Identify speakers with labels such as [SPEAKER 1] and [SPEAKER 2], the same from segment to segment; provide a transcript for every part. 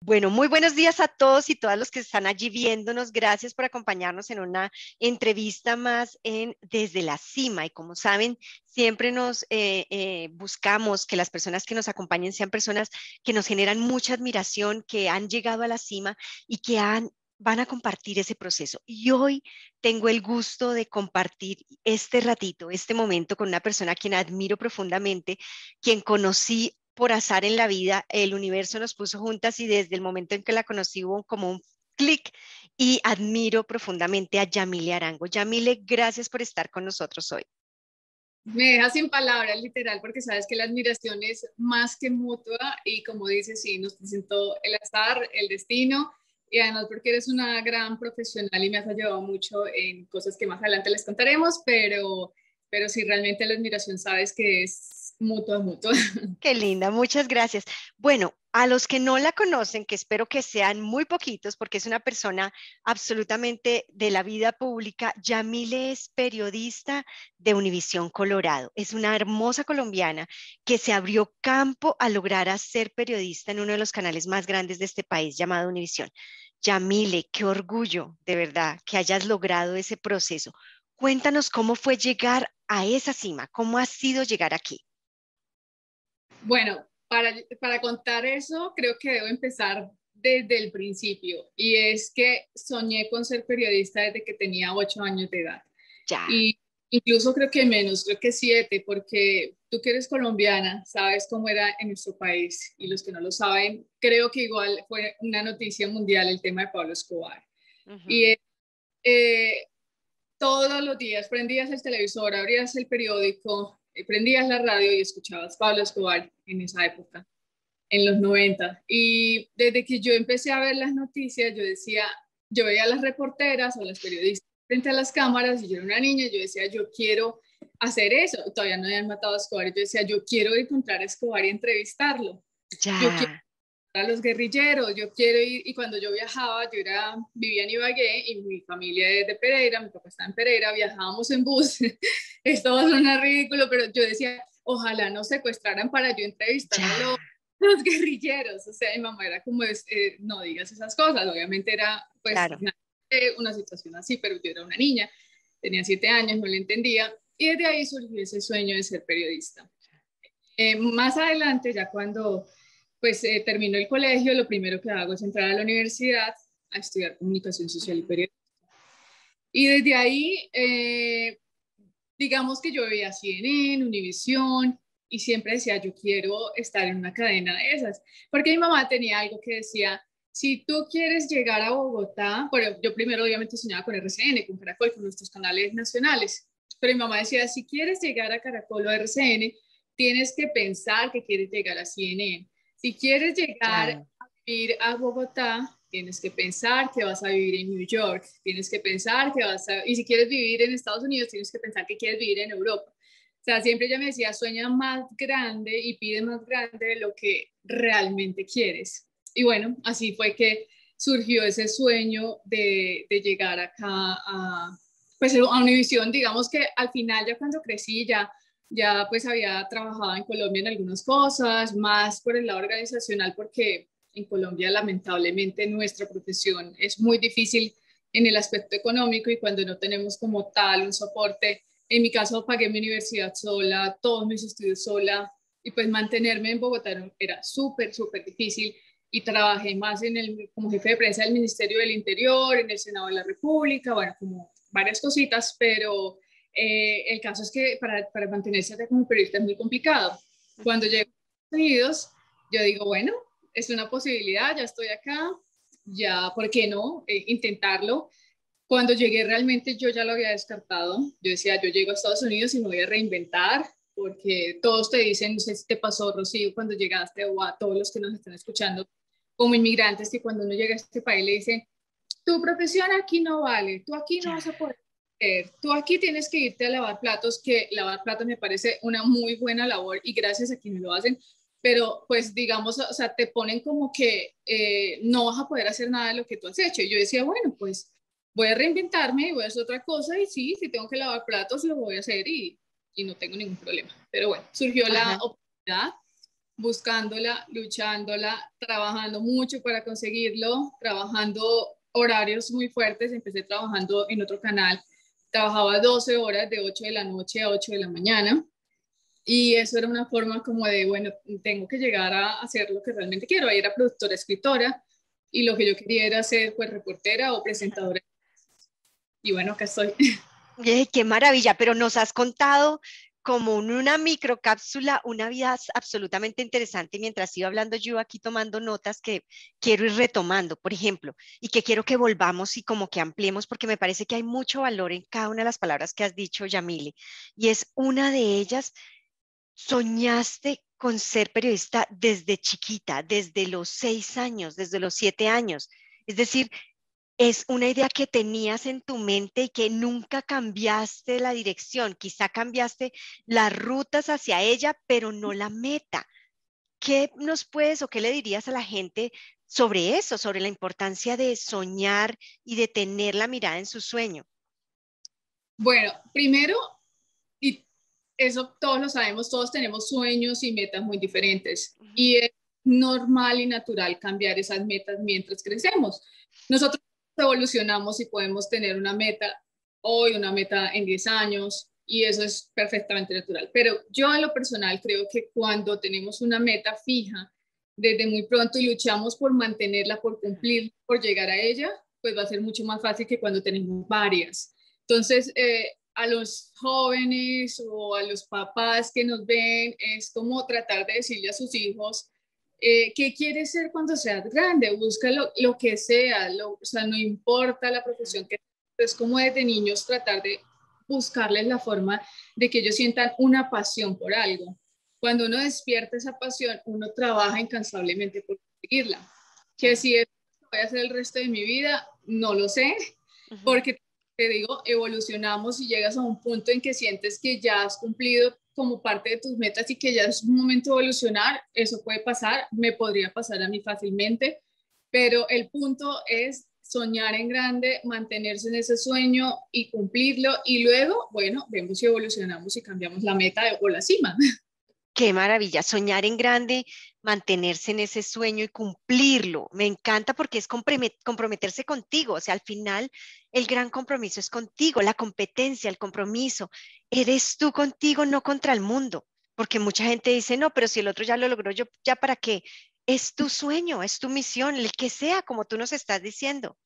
[SPEAKER 1] Bueno, muy buenos días a todos y todas los que están allí viéndonos. Gracias por acompañarnos en una entrevista más en Desde la Cima. Y como saben, siempre nos eh, eh, buscamos que las personas que nos acompañen sean personas que nos generan mucha admiración, que han llegado a la cima y que van a compartir ese proceso. Y hoy tengo el gusto de compartir este ratito, este momento con una persona a quien admiro profundamente, quien conocí por azar en la vida, el universo nos puso juntas y desde el momento en que la conocí hubo como un clic y admiro profundamente a Yamile Arango. Yamile, gracias por estar con nosotros hoy.
[SPEAKER 2] Me deja sin palabras, literal, porque sabes que la admiración es más que mutua y como dices, sí, nos presentó el azar, el destino y además porque eres una gran profesional y me has ayudado mucho en cosas que más adelante les contaremos, pero, pero sí, realmente la admiración sabes que es mutua, mutua.
[SPEAKER 1] Qué linda, muchas gracias. Bueno, a los que no la conocen, que espero que sean muy poquitos, porque es una persona absolutamente de la vida pública, Yamile es periodista de Univisión Colorado. Es una hermosa colombiana que se abrió campo a lograr ser periodista en uno de los canales más grandes de este país llamado Univisión. Yamile, qué orgullo, de verdad, que hayas logrado ese proceso. Cuéntanos cómo fue llegar a esa cima, cómo ha sido llegar aquí.
[SPEAKER 2] Bueno, para, para contar eso, creo que debo empezar desde el principio. Y es que soñé con ser periodista desde que tenía ocho años de edad.
[SPEAKER 1] Ya.
[SPEAKER 2] Y incluso creo que menos, creo que siete, porque tú que eres colombiana, sabes cómo era en nuestro país. Y los que no lo saben, creo que igual fue una noticia mundial el tema de Pablo Escobar. Y eh, todos los días prendías el televisor, abrías el periódico, prendías la radio y escuchabas Pablo Escobar en esa época, en los 90. Y desde que yo empecé a ver las noticias, yo decía, yo veía a las reporteras o las periodistas frente a las cámaras y yo era una niña, yo decía, yo quiero hacer eso. Todavía no habían matado a Escobar. Yo decía, yo quiero encontrar a Escobar y entrevistarlo.
[SPEAKER 1] Ya.
[SPEAKER 2] Yo quiero a los guerrilleros, yo quiero ir, y cuando yo viajaba, yo era, vivía en Ibagué y mi familia es de Pereira, mi papá está en Pereira, viajábamos en bus, esto va a sonar ridículo, pero yo decía, ojalá nos secuestraran para yo entrevistar a los, guerrilleros, o sea, mi mamá era como, es, eh, no digas esas cosas, obviamente era pues una, situación así, pero yo era una niña, tenía siete años, no le entendía, y desde ahí surgió ese sueño de ser periodista. Eh, más adelante, ya cuando pues eh, termino el colegio, lo primero que hago es entrar a la universidad a estudiar comunicación social y periodismo. Y desde ahí, eh, digamos que yo veía CNN, Univisión, y siempre decía, yo quiero estar en una cadena de esas, porque mi mamá tenía algo que decía, si tú quieres llegar a Bogotá, bueno, yo primero obviamente soñaba con RCN, con Caracol, con nuestros canales nacionales, pero mi mamá decía, si quieres llegar a Caracol o a RCN, tienes que pensar que quieres llegar a CNN. Si quieres llegar a vivir a Bogotá, tienes que pensar que vas a vivir en New York, tienes que pensar que vas a, y si quieres vivir en Estados Unidos, tienes que pensar que quieres vivir en Europa. O sea, siempre ella me decía, sueña más grande y pide más grande de lo que realmente quieres. Y bueno, así fue que surgió ese sueño de, de llegar acá a, pues, a Univision. Digamos que al final, ya cuando crecí, ya ya pues había trabajado en Colombia en algunas cosas, más por el lado organizacional, porque en Colombia lamentablemente nuestra profesión es muy difícil en el aspecto económico y cuando no tenemos como tal un soporte, en mi caso pagué mi universidad sola, todos mis estudios sola y pues mantenerme en Bogotá era súper, súper difícil y trabajé más en el, como jefe de prensa del Ministerio del Interior, en el Senado de la República, bueno, como varias cositas, pero eh, el caso es que para, para mantenerse como periodista es muy complicado. Cuando llego a Estados Unidos, yo digo, bueno, es una posibilidad, ya estoy acá, ya, ¿por qué no? Eh, intentarlo. Cuando llegué realmente yo ya lo había descartado. Yo decía, yo llego a Estados Unidos y me voy a reinventar, porque todos te dicen, no sé si te pasó, Rocío, cuando llegaste, o a todos los que nos están escuchando como inmigrantes, que cuando uno llega a este país le dicen, tu profesión aquí no vale, tú aquí no vas a poder tú aquí tienes que irte a lavar platos, que lavar platos me parece una muy buena labor y gracias a quienes lo hacen, pero pues digamos, o sea, te ponen como que eh, no vas a poder hacer nada de lo que tú has hecho. Y yo decía, bueno, pues voy a reinventarme y voy a hacer otra cosa y sí, si tengo que lavar platos, lo voy a hacer y, y no tengo ningún problema. Pero bueno, surgió la oportunidad buscándola, luchándola, trabajando mucho para conseguirlo, trabajando horarios muy fuertes. Empecé trabajando en otro canal, trabajaba 12 horas de 8 de la noche a 8 de la mañana. Y eso era una forma como de, bueno, tengo que llegar a hacer lo que realmente quiero. Ahí era productora, escritora, y lo que yo quería era ser pues reportera o presentadora. Y bueno, acá estoy.
[SPEAKER 1] qué maravilla, pero nos has contado como una microcápsula, una vida absolutamente interesante. Mientras iba hablando yo aquí tomando notas que quiero ir retomando, por ejemplo, y que quiero que volvamos y como que ampliemos, porque me parece que hay mucho valor en cada una de las palabras que has dicho, Yamile. Y es una de ellas, soñaste con ser periodista desde chiquita, desde los seis años, desde los siete años. Es decir, es una idea que tenías en tu mente y que nunca cambiaste la dirección, quizá cambiaste las rutas hacia ella, pero no la meta. ¿Qué nos puedes o qué le dirías a la gente sobre eso, sobre la importancia de soñar y de tener la mirada en su sueño?
[SPEAKER 2] Bueno, primero, y eso todos lo sabemos, todos tenemos sueños y metas muy diferentes. Y es normal y natural cambiar esas metas mientras crecemos. Nosotros evolucionamos y podemos tener una meta hoy, una meta en 10 años, y eso es perfectamente natural. Pero yo en lo personal creo que cuando tenemos una meta fija desde muy pronto y luchamos por mantenerla, por cumplir, por llegar a ella, pues va a ser mucho más fácil que cuando tenemos varias. Entonces, eh, a los jóvenes o a los papás que nos ven, es como tratar de decirle a sus hijos, eh, ¿Qué quieres ser cuando seas grande? Busca lo, que sea, o sea, no importa la profesión que es como desde niños tratar de buscarles la forma de que ellos sientan una pasión por algo. Cuando uno despierta esa pasión, uno trabaja incansablemente por conseguirla. Que si eso voy a hacer el resto de mi vida, no lo sé, porque te digo, evolucionamos y llegas a un punto en que sientes que ya has cumplido como parte de tus metas y que ya es un momento de evolucionar, eso puede pasar, me podría pasar a mí fácilmente, pero el punto es soñar en grande, mantenerse en ese sueño y cumplirlo y luego, bueno, vemos si evolucionamos y cambiamos la meta o la cima.
[SPEAKER 1] Qué maravilla, soñar en grande, mantenerse en ese sueño y cumplirlo. Me encanta porque es comprometerse contigo. O sea, al final el gran compromiso es contigo, la competencia, el compromiso. Eres tú contigo, no contra el mundo. Porque mucha gente dice, no, pero si el otro ya lo logró, yo ya para qué. Es tu sueño, es tu misión, el que sea, como tú nos estás diciendo.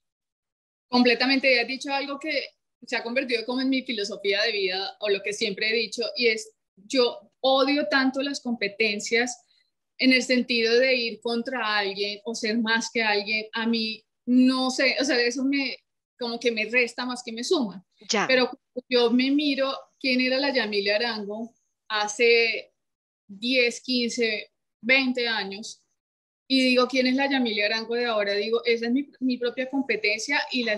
[SPEAKER 2] Completamente, has dicho algo que se ha convertido como en mi filosofía de vida o lo que siempre he dicho y es yo odio tanto las competencias en el sentido de ir contra alguien o ser más que alguien. A mí no sé, o sea, eso me como que me resta más que me suma. Ya. Pero yo me miro quién era la Yamile Arango hace 10, 15, 20 años y digo, ¿quién es la Yamile Arango de ahora? Digo, esa es mi, mi propia competencia y la,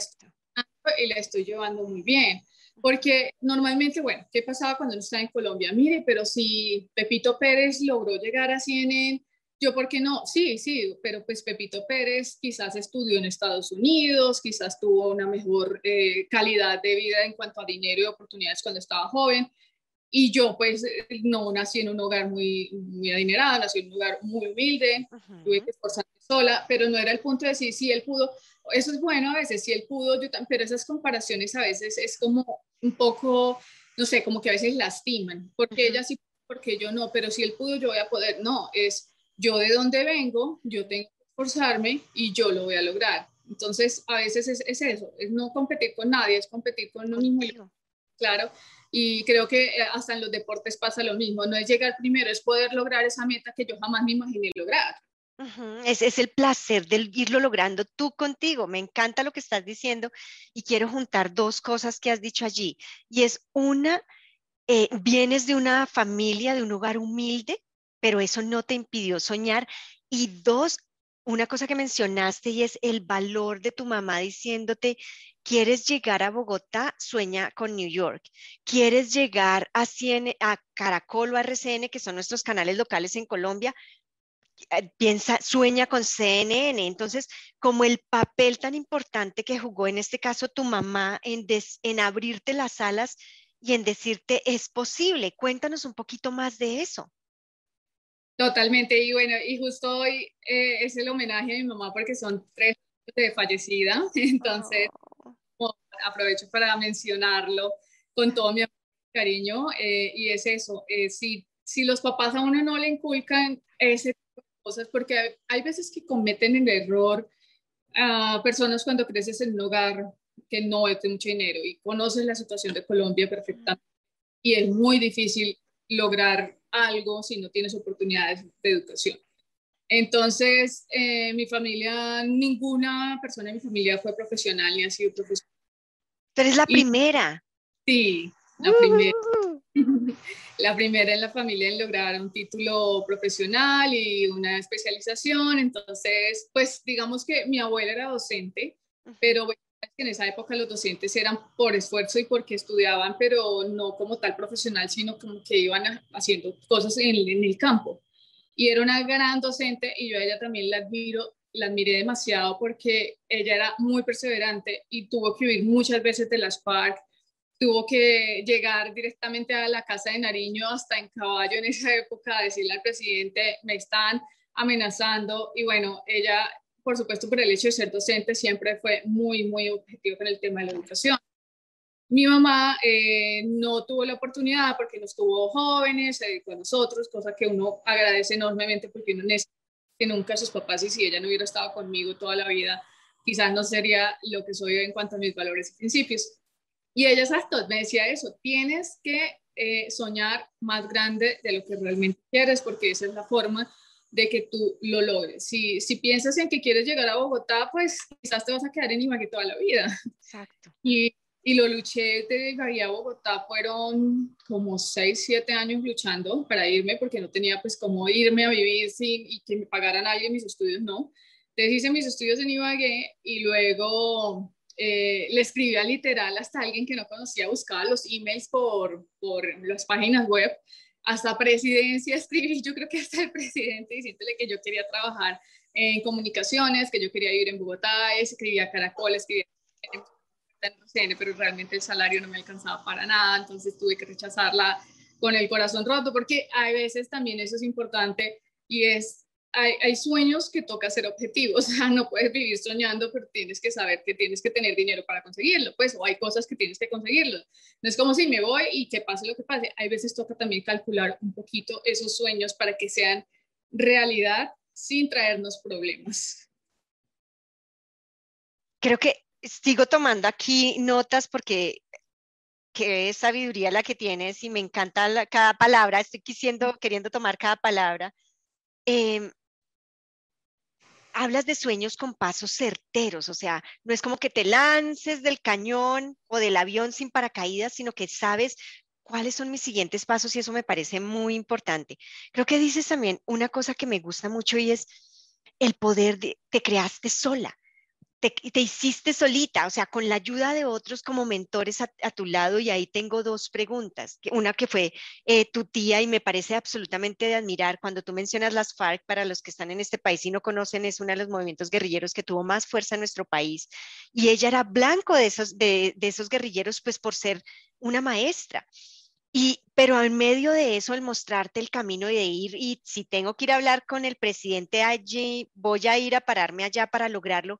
[SPEAKER 2] y la estoy llevando muy bien. Porque normalmente, bueno, ¿qué pasaba cuando uno estaba en Colombia? Mire, pero si Pepito Pérez logró llegar a CNN, yo, ¿por qué no? Sí, sí, pero pues Pepito Pérez quizás estudió en Estados Unidos, quizás tuvo una mejor eh, calidad de vida en cuanto a dinero y oportunidades cuando estaba joven. Y yo, pues, no nací en un hogar muy, muy adinerado, nací en un hogar muy humilde, tuve que esforzarme sola, pero no era el punto de decir si él pudo eso es bueno a veces, si él pudo, yo pero esas comparaciones a veces es como un poco, no sé, como que a veces lastiman, porque ella sí, porque yo no, pero si él pudo, yo voy a poder, no, es yo de dónde vengo, yo tengo que esforzarme y yo lo voy a lograr. Entonces, a veces es, es eso, es no competir con nadie, es competir con uno mismo. Claro, y creo que eh, hasta en los deportes pasa lo mismo, no es llegar primero, es poder lograr esa meta que yo jamás me imaginé lograr.
[SPEAKER 1] Es, es, el placer de irlo logrando tú contigo. Me encanta lo que estás diciendo y quiero juntar dos cosas que has dicho allí. Y es una, eh, vienes de una familia, de un hogar humilde, pero eso no te impidió soñar. Y dos, una cosa que mencionaste y es el valor de tu mamá diciéndote, quieres llegar a Bogotá, sueña con New York. Quieres llegar a, a Caracol o a RCN, que son nuestros canales locales en Colombia, piensa, sueña con CNN. Entonces, como el papel tan importante que jugó en este caso tu mamá en, en abrirte las alas y en decirte es posible. Cuéntanos un poquito más de eso.
[SPEAKER 2] Totalmente, y bueno, y justo hoy eh, es el homenaje a mi mamá porque son tres de fallecida, entonces oh. aprovecho para mencionarlo con todo mi cariño, eh, y es eso, eh, si, si los papás a uno no le inculcan ese cosas, porque hay, veces que cometen el error a personas cuando creces en un hogar que no es de mucho dinero y conoces la situación de Colombia perfectamente, y es muy difícil lograr algo si no tienes oportunidades de educación. Entonces, eh, mi familia, ninguna persona de mi familia fue profesional ni ha sido profesional.
[SPEAKER 1] Pero es la primera.
[SPEAKER 2] Sí, la primera. la primera en la familia en lograr un título profesional y una especialización. Entonces, pues digamos que mi abuela era docente, pero en esa época los docentes eran por esfuerzo y porque estudiaban, pero no como tal profesional, sino como que iban haciendo cosas en, el campo. Y era una gran docente y yo a ella también la admiro, la admiré demasiado porque ella era muy perseverante y tuvo que huir muchas veces de las FARC, tuvo que llegar directamente a la casa de Nariño hasta en caballo en esa época a decirle al presidente, me están amenazando y bueno, ella por supuesto, por el hecho de ser docente, siempre fue muy, muy objetivo con el tema de la educación. Mi mamá eh, no tuvo la oportunidad porque nos tuvo jóvenes, se dedicó a nosotros, cosa que uno agradece enormemente porque uno necesita que nunca sus papás y si ella no hubiera estado conmigo toda la vida, quizás no sería lo que soy en cuanto a mis valores y principios. Y ella, exacto, me decía eso, tienes que eh, soñar más grande de lo que realmente quieres porque esa es la forma de que tú lo logres. Si, si piensas en que quieres llegar a Bogotá, pues quizás te vas a quedar en Ibagué toda la vida.
[SPEAKER 1] Exacto.
[SPEAKER 2] Y, y lo luché de Ibagué a Bogotá, fueron como 6, 7 años luchando para irme, porque no tenía pues cómo irme a vivir sin y que me pagaran alguien mis estudios, no. Entonces hice mis estudios en Ibagué y luego eh, le escribía literal hasta alguien que no conocía, buscaba los emails por, por las páginas web hasta presidencia escribí, yo creo que hasta el presidente diciéndole que yo quería trabajar en comunicaciones, que yo quería vivir en Bogotá, escribía Caracol, escribía en pero realmente el salario no me alcanzaba para nada, entonces tuve que rechazarla con el corazón roto, porque hay veces también eso es importante y es hay, sueños que toca ser objetivos, o sea, no puedes vivir soñando, pero tienes que saber que tienes que tener dinero para conseguirlo, pues, o hay cosas que tienes que conseguirlo. No es como si me voy y que pase lo que pase, hay veces toca también calcular un poquito esos sueños para que sean realidad sin traernos problemas.
[SPEAKER 1] Creo que sigo tomando aquí notas porque qué sabiduría la que tienes y me encanta cada palabra, estoy quisiendo, queriendo tomar cada palabra. Eh, hablas de sueños con pasos certeros, o sea, no es como que te lances del cañón o del avión sin paracaídas, sino que sabes cuáles son mis siguientes pasos y eso me parece muy importante. Creo que dices también una cosa que me gusta mucho y es el poder de, te creaste sola te, hiciste solita, o sea, con la ayuda de otros como mentores a, tu lado. Y ahí tengo dos preguntas. Una que fue eh, tu tía y me parece absolutamente de admirar. Cuando tú mencionas las FARC, para los que están en este país y no conocen, es uno de los movimientos guerrilleros que tuvo más fuerza en nuestro país. Y ella era blanco de esos, de, de esos guerrilleros, pues por ser una maestra. Y, pero en medio de eso, el mostrarte el camino de ir, y si tengo que ir a hablar con el presidente allí, voy a ir a pararme allá para lograrlo,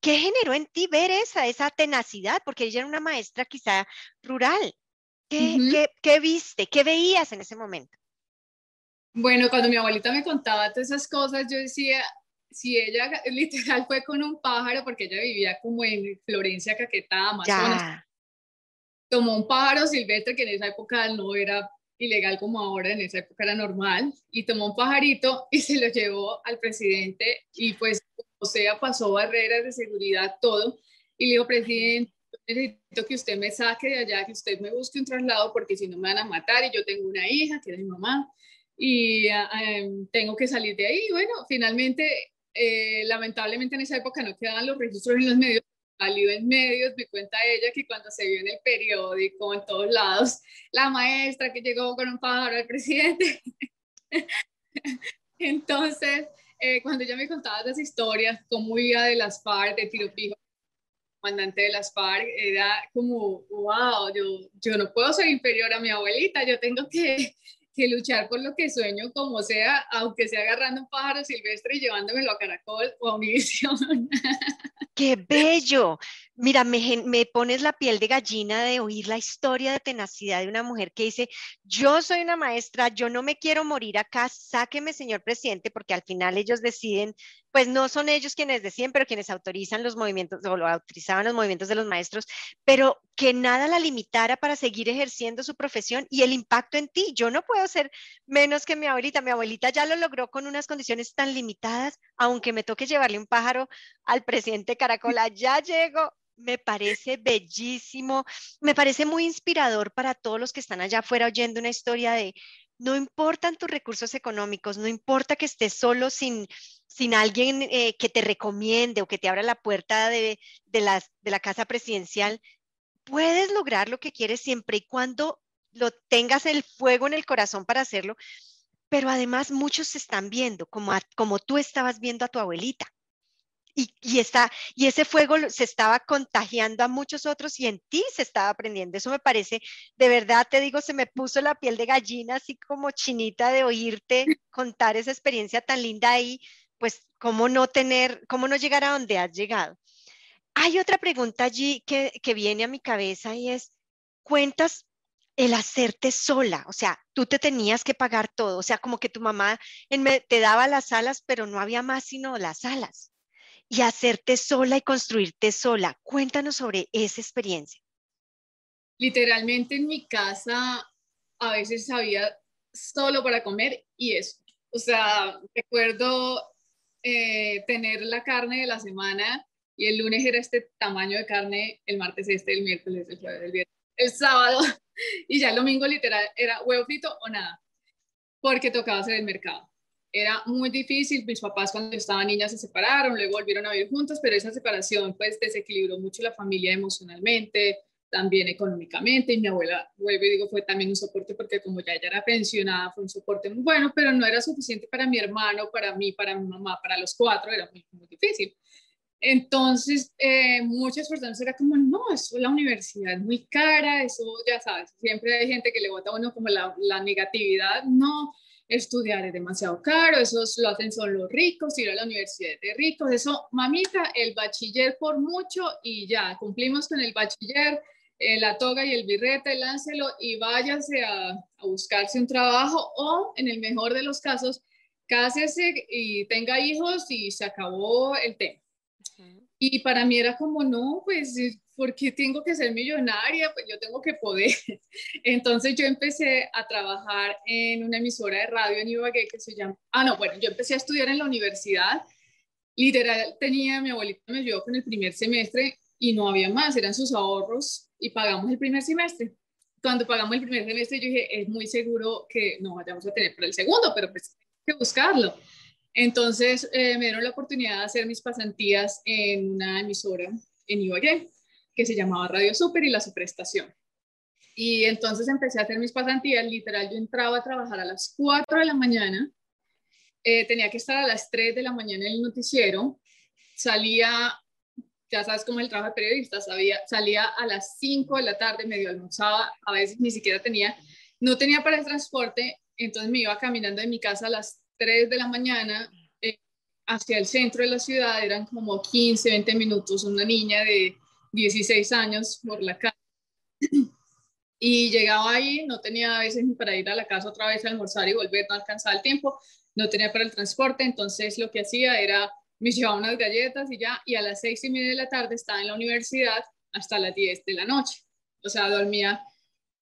[SPEAKER 1] ¿Qué generó en ti ver esa, esa tenacidad? Porque ella era una maestra quizá rural. ¿Qué, ¿qué, viste? ¿Qué veías en ese momento?
[SPEAKER 2] Bueno, cuando mi abuelita me contaba todas esas cosas, yo decía, si ella literal fue con un pájaro, porque ella vivía como en Florencia, Caquetá, Amazonas, tomó un pájaro silvestre que en esa época no era ilegal como ahora, en esa época era normal, y tomó un pajarito y se lo llevó al presidente y pues o sea, pasó barreras de seguridad, todo, y le dijo, presidente, necesito que usted me saque de allá, que usted me busque un traslado, porque si no me van a matar, y yo tengo una hija, que es mi mamá, y em, tengo que salir de ahí. Bueno, finalmente, eh, lamentablemente en esa época no quedaban los registros en los medios, salió en medios, me cuenta ella que cuando se vio en el periódico, en todos lados, la maestra que llegó con un pájaro al presidente. Entonces, eh, cuando ella me contaba las historias, cómo iba de las FARC, de tiro fijo, comandante de las FARC, era como, wow, yo, yo no puedo ser inferior a mi abuelita, yo tengo que que luchar por lo que sueño, como sea, aunque sea agarrando un pájaro silvestre y llevándomelo a Caracol o a Univisión.
[SPEAKER 1] ¡Qué bello! Mira, me, pones la piel de gallina de oír la historia de tenacidad de una mujer que dice, yo soy una maestra, yo no me quiero morir acá, sáqueme, señor presidente, porque al final ellos deciden, pues no son ellos quienes deciden, pero quienes autorizan los movimientos, o lo autorizaban los movimientos de los maestros, pero que nada la limitara para seguir ejerciendo su profesión y el impacto en ti. Yo no puedo ser menos que mi abuelita. Mi abuelita ya lo logró con unas condiciones tan limitadas, aunque me toque llevarle un pájaro al presidente Caracola, ya llego me parece bellísimo, me parece muy inspirador para todos los que están allá afuera oyendo una historia de no importan tus recursos económicos, no importa que estés solo sin, sin alguien eh, que te recomiende o que te abra la puerta de, de, de la casa presidencial, puedes lograr lo que quieres siempre y cuando lo tengas el fuego en el corazón para hacerlo. Pero además muchos se están viendo como, como tú estabas viendo a tu abuelita y, está, y ese fuego se estaba contagiando a muchos otros y en ti se estaba aprendiendo. Eso me parece, de verdad te digo, se me puso la piel de gallina, así como chinita de oírte contar esa experiencia tan linda ahí, pues cómo no tener, cómo no llegar a donde has llegado. Hay otra pregunta allí que, que viene a mi cabeza y es, cuentas el hacerte sola, o sea, tú te tenías que pagar todo, o sea, como que tu mamá te daba las alas, pero no había más sino las alas y hacerte sola y construirte sola. Cuéntanos sobre esa experiencia.
[SPEAKER 2] Literalmente en mi casa a veces había solo para comer y eso. O sea, recuerdo eh, tener la carne de la semana y el lunes era este tamaño de carne, el martes este, el miércoles, el el viernes, el sábado y ya el domingo literal era huevo frito o nada, porque tocaba hacer el mercado era muy difícil. Mis papás cuando estaban niñas se separaron, luego volvieron a vivir juntos, pero esa separación pues desequilibró mucho la familia emocionalmente, también económicamente. Y mi abuela, vuelvo y digo, fue también un soporte porque como ya ella era pensionada, fue un soporte muy bueno, pero no era suficiente para mi hermano, para mí, para mi mamá, para los cuatro, era muy, muy difícil. Entonces, eh, muchas personas era como, no, eso la universidad es muy cara, eso ya sabes, siempre hay gente que le vota a uno como la, la negatividad, no, estudiar es demasiado caro, eso lo hacen son los ricos, ir a la universidad de ricos, eso, mamita, el bachiller por mucho y ya, cumplimos con el bachiller, eh, la toga y el birrete, láncelo y váyase a, a, buscarse un trabajo o, en el mejor de los casos, cásese y tenga hijos y se acabó el tema. Y para mí era como, no, pues ¿por qué tengo que ser millonaria? Pues yo tengo que poder. Entonces yo empecé a trabajar en una emisora de radio en Ibagué que se llama, ah, no, bueno, yo empecé a estudiar en la universidad. Literal, tenía, mi abuelita me ayudó con el primer semestre y no había más, eran sus ahorros y pagamos el primer semestre. Cuando pagamos el primer semestre yo dije, es muy seguro que no vayamos a tener para el segundo, pero pues hay que buscarlo. Entonces eh, me dieron la oportunidad de hacer mis pasantías en una emisora en Ibagué que se llamaba Radio Super y la Superestación. Y entonces empecé a hacer mis pasantías, literal, yo entraba a trabajar a las 4 de la mañana, eh, tenía que estar a las 3 de la mañana en el noticiero, salía, ya sabes cómo es el trabajo de periodista, sabía, salía a las 5 de la tarde, medio almorzaba, a veces ni siquiera tenía, no tenía para el transporte, entonces me iba caminando de mi casa a las 3 de la mañana eh, hacia el centro de la ciudad, eran como 15, 20 minutos, una niña de 16 años por la calle. Y llegaba ahí, no tenía a veces ni para ir a la casa otra vez a almorzar y volver, no alcanzaba el tiempo, no tenía para el transporte, entonces lo que hacía era, me llevaba unas galletas y ya, y a las seis y media de la tarde estaba en la universidad hasta las 10 de la noche. O sea, dormía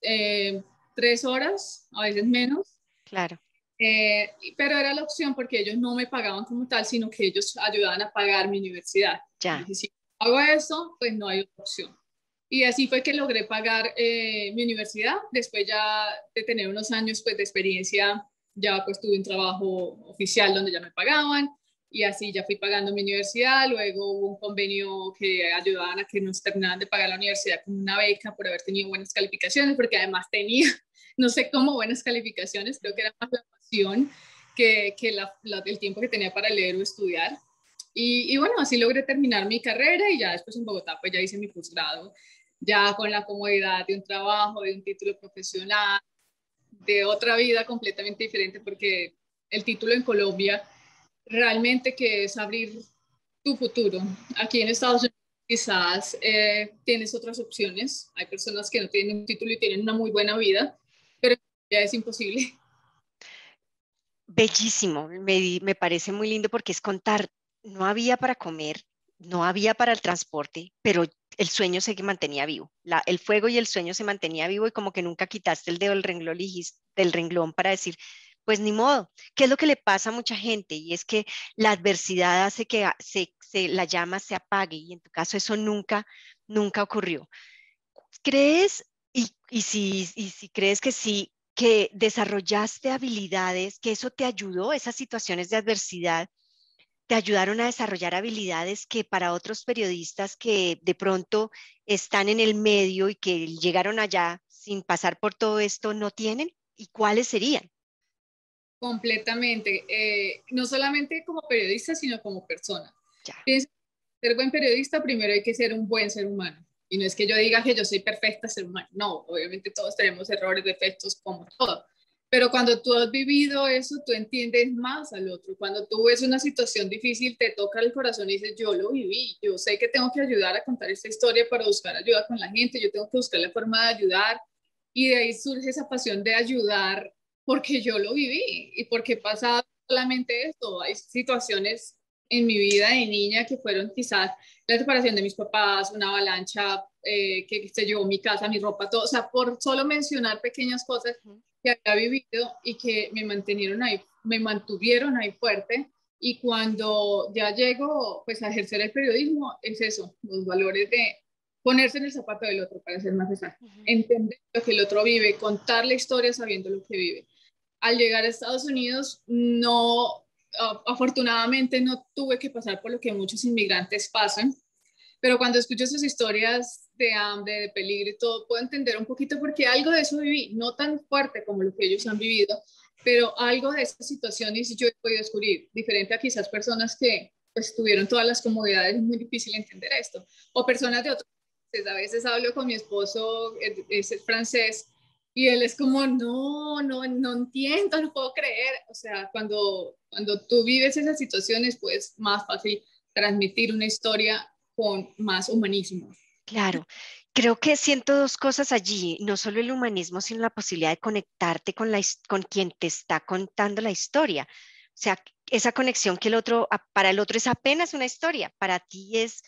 [SPEAKER 2] eh, tres horas, a veces menos.
[SPEAKER 1] Claro.
[SPEAKER 2] Eh, pero era la opción porque ellos no me pagaban como tal, sino que ellos ayudaban a pagar mi universidad.
[SPEAKER 1] Ya
[SPEAKER 2] hago eso, pues no hay opción. Y así fue que logré pagar eh, mi universidad. Después ya de tener unos años pues, de experiencia, ya pues tuve un trabajo oficial donde ya me pagaban y así ya fui pagando mi universidad. Luego hubo un convenio que ayudaban a que nos terminaran de pagar la universidad con una beca por haber tenido buenas calificaciones, porque además tenía, no sé cómo buenas calificaciones, creo que era más la pasión que, que el tiempo que tenía para leer o estudiar. Y, bueno, así logré terminar mi carrera y ya después en Bogotá pues ya hice mi posgrado, ya con la comodidad de un trabajo, de un título profesional, de otra vida completamente diferente porque el título en Colombia realmente que es abrir tu futuro. Aquí en Estados Unidos quizás eh, tienes otras opciones. Hay personas que no tienen un título y tienen una muy buena vida, pero ya es imposible.
[SPEAKER 1] Bellísimo, me, me parece muy lindo porque es contar, no había para comer, no había para el transporte, pero el sueño se mantenía vivo. El fuego y el sueño se mantenía vivo y como que nunca quitaste el dedo del renglón, del renglón para decir, pues ni modo. ¿Qué es lo que le pasa a mucha gente? Y es que la adversidad hace que la llama se apague y en tu caso eso nunca, nunca ocurrió. ¿Crees, y si crees que sí, que desarrollaste habilidades, que eso te ayudó, esas situaciones de adversidad, te ayudaron a desarrollar habilidades que para otros periodistas que de pronto están en el medio y que llegaron allá sin pasar por todo esto no tienen? ¿Y cuáles serían?
[SPEAKER 2] Completamente. Eh, no solamente como periodista, sino como persona. Pienso, ser buen periodista, primero hay que ser un buen ser humano. Y no es que yo diga que yo soy perfecta ser humano. No, obviamente todos tenemos errores, defectos, como todo. Pero cuando tú has vivido eso, tú entiendes más al otro. Cuando tú ves una situación difícil, te toca el corazón y dices, yo lo viví, yo sé que tengo que ayudar a contar esta historia para buscar ayuda con la gente, yo tengo que buscar la forma de ayudar. Y de ahí surge esa pasión de ayudar porque yo lo viví y porque pasado solamente esto. Hay situaciones en mi vida de niña que fueron quizás la separación de mis papás, una avalancha eh, que se llevó mi casa, mi ropa, todo. O sea, por solo mencionar pequeñas cosas que había vivido y que me mantuvieron ahí, me mantuvieron ahí fuerte. Y cuando ya llego pues a ejercer el periodismo, es eso, los valores de ponerse en el zapato del otro, para ser más exacto, entender lo que el otro vive, contar la historia sabiendo lo que vive al llegar a Estados Unidos no, afortunadamente no tuve que pasar por lo que muchos inmigrantes pasan, pero cuando escucho sus historias de hambre, de peligro y todo, puedo entender un poquito porque algo de eso viví, no tan fuerte como lo que ellos han vivido, pero algo de esas situaciones yo he podido descubrir, diferente a quizás personas que pues tuvieron todas las comodidades, es muy difícil entender esto, o personas de otros a veces hablo con mi esposo, es francés, y él es como, no, no, no entiendo, no puedo creer. O sea, cuando, cuando tú vives esas situaciones, pues más fácil transmitir una historia con más humanismo.
[SPEAKER 1] Claro, creo que siento dos cosas allí, no solo el humanismo, sino la posibilidad de conectarte con, la, con quien te está contando la historia. O sea, esa conexión que el otro, para el otro es apenas una historia, para ti es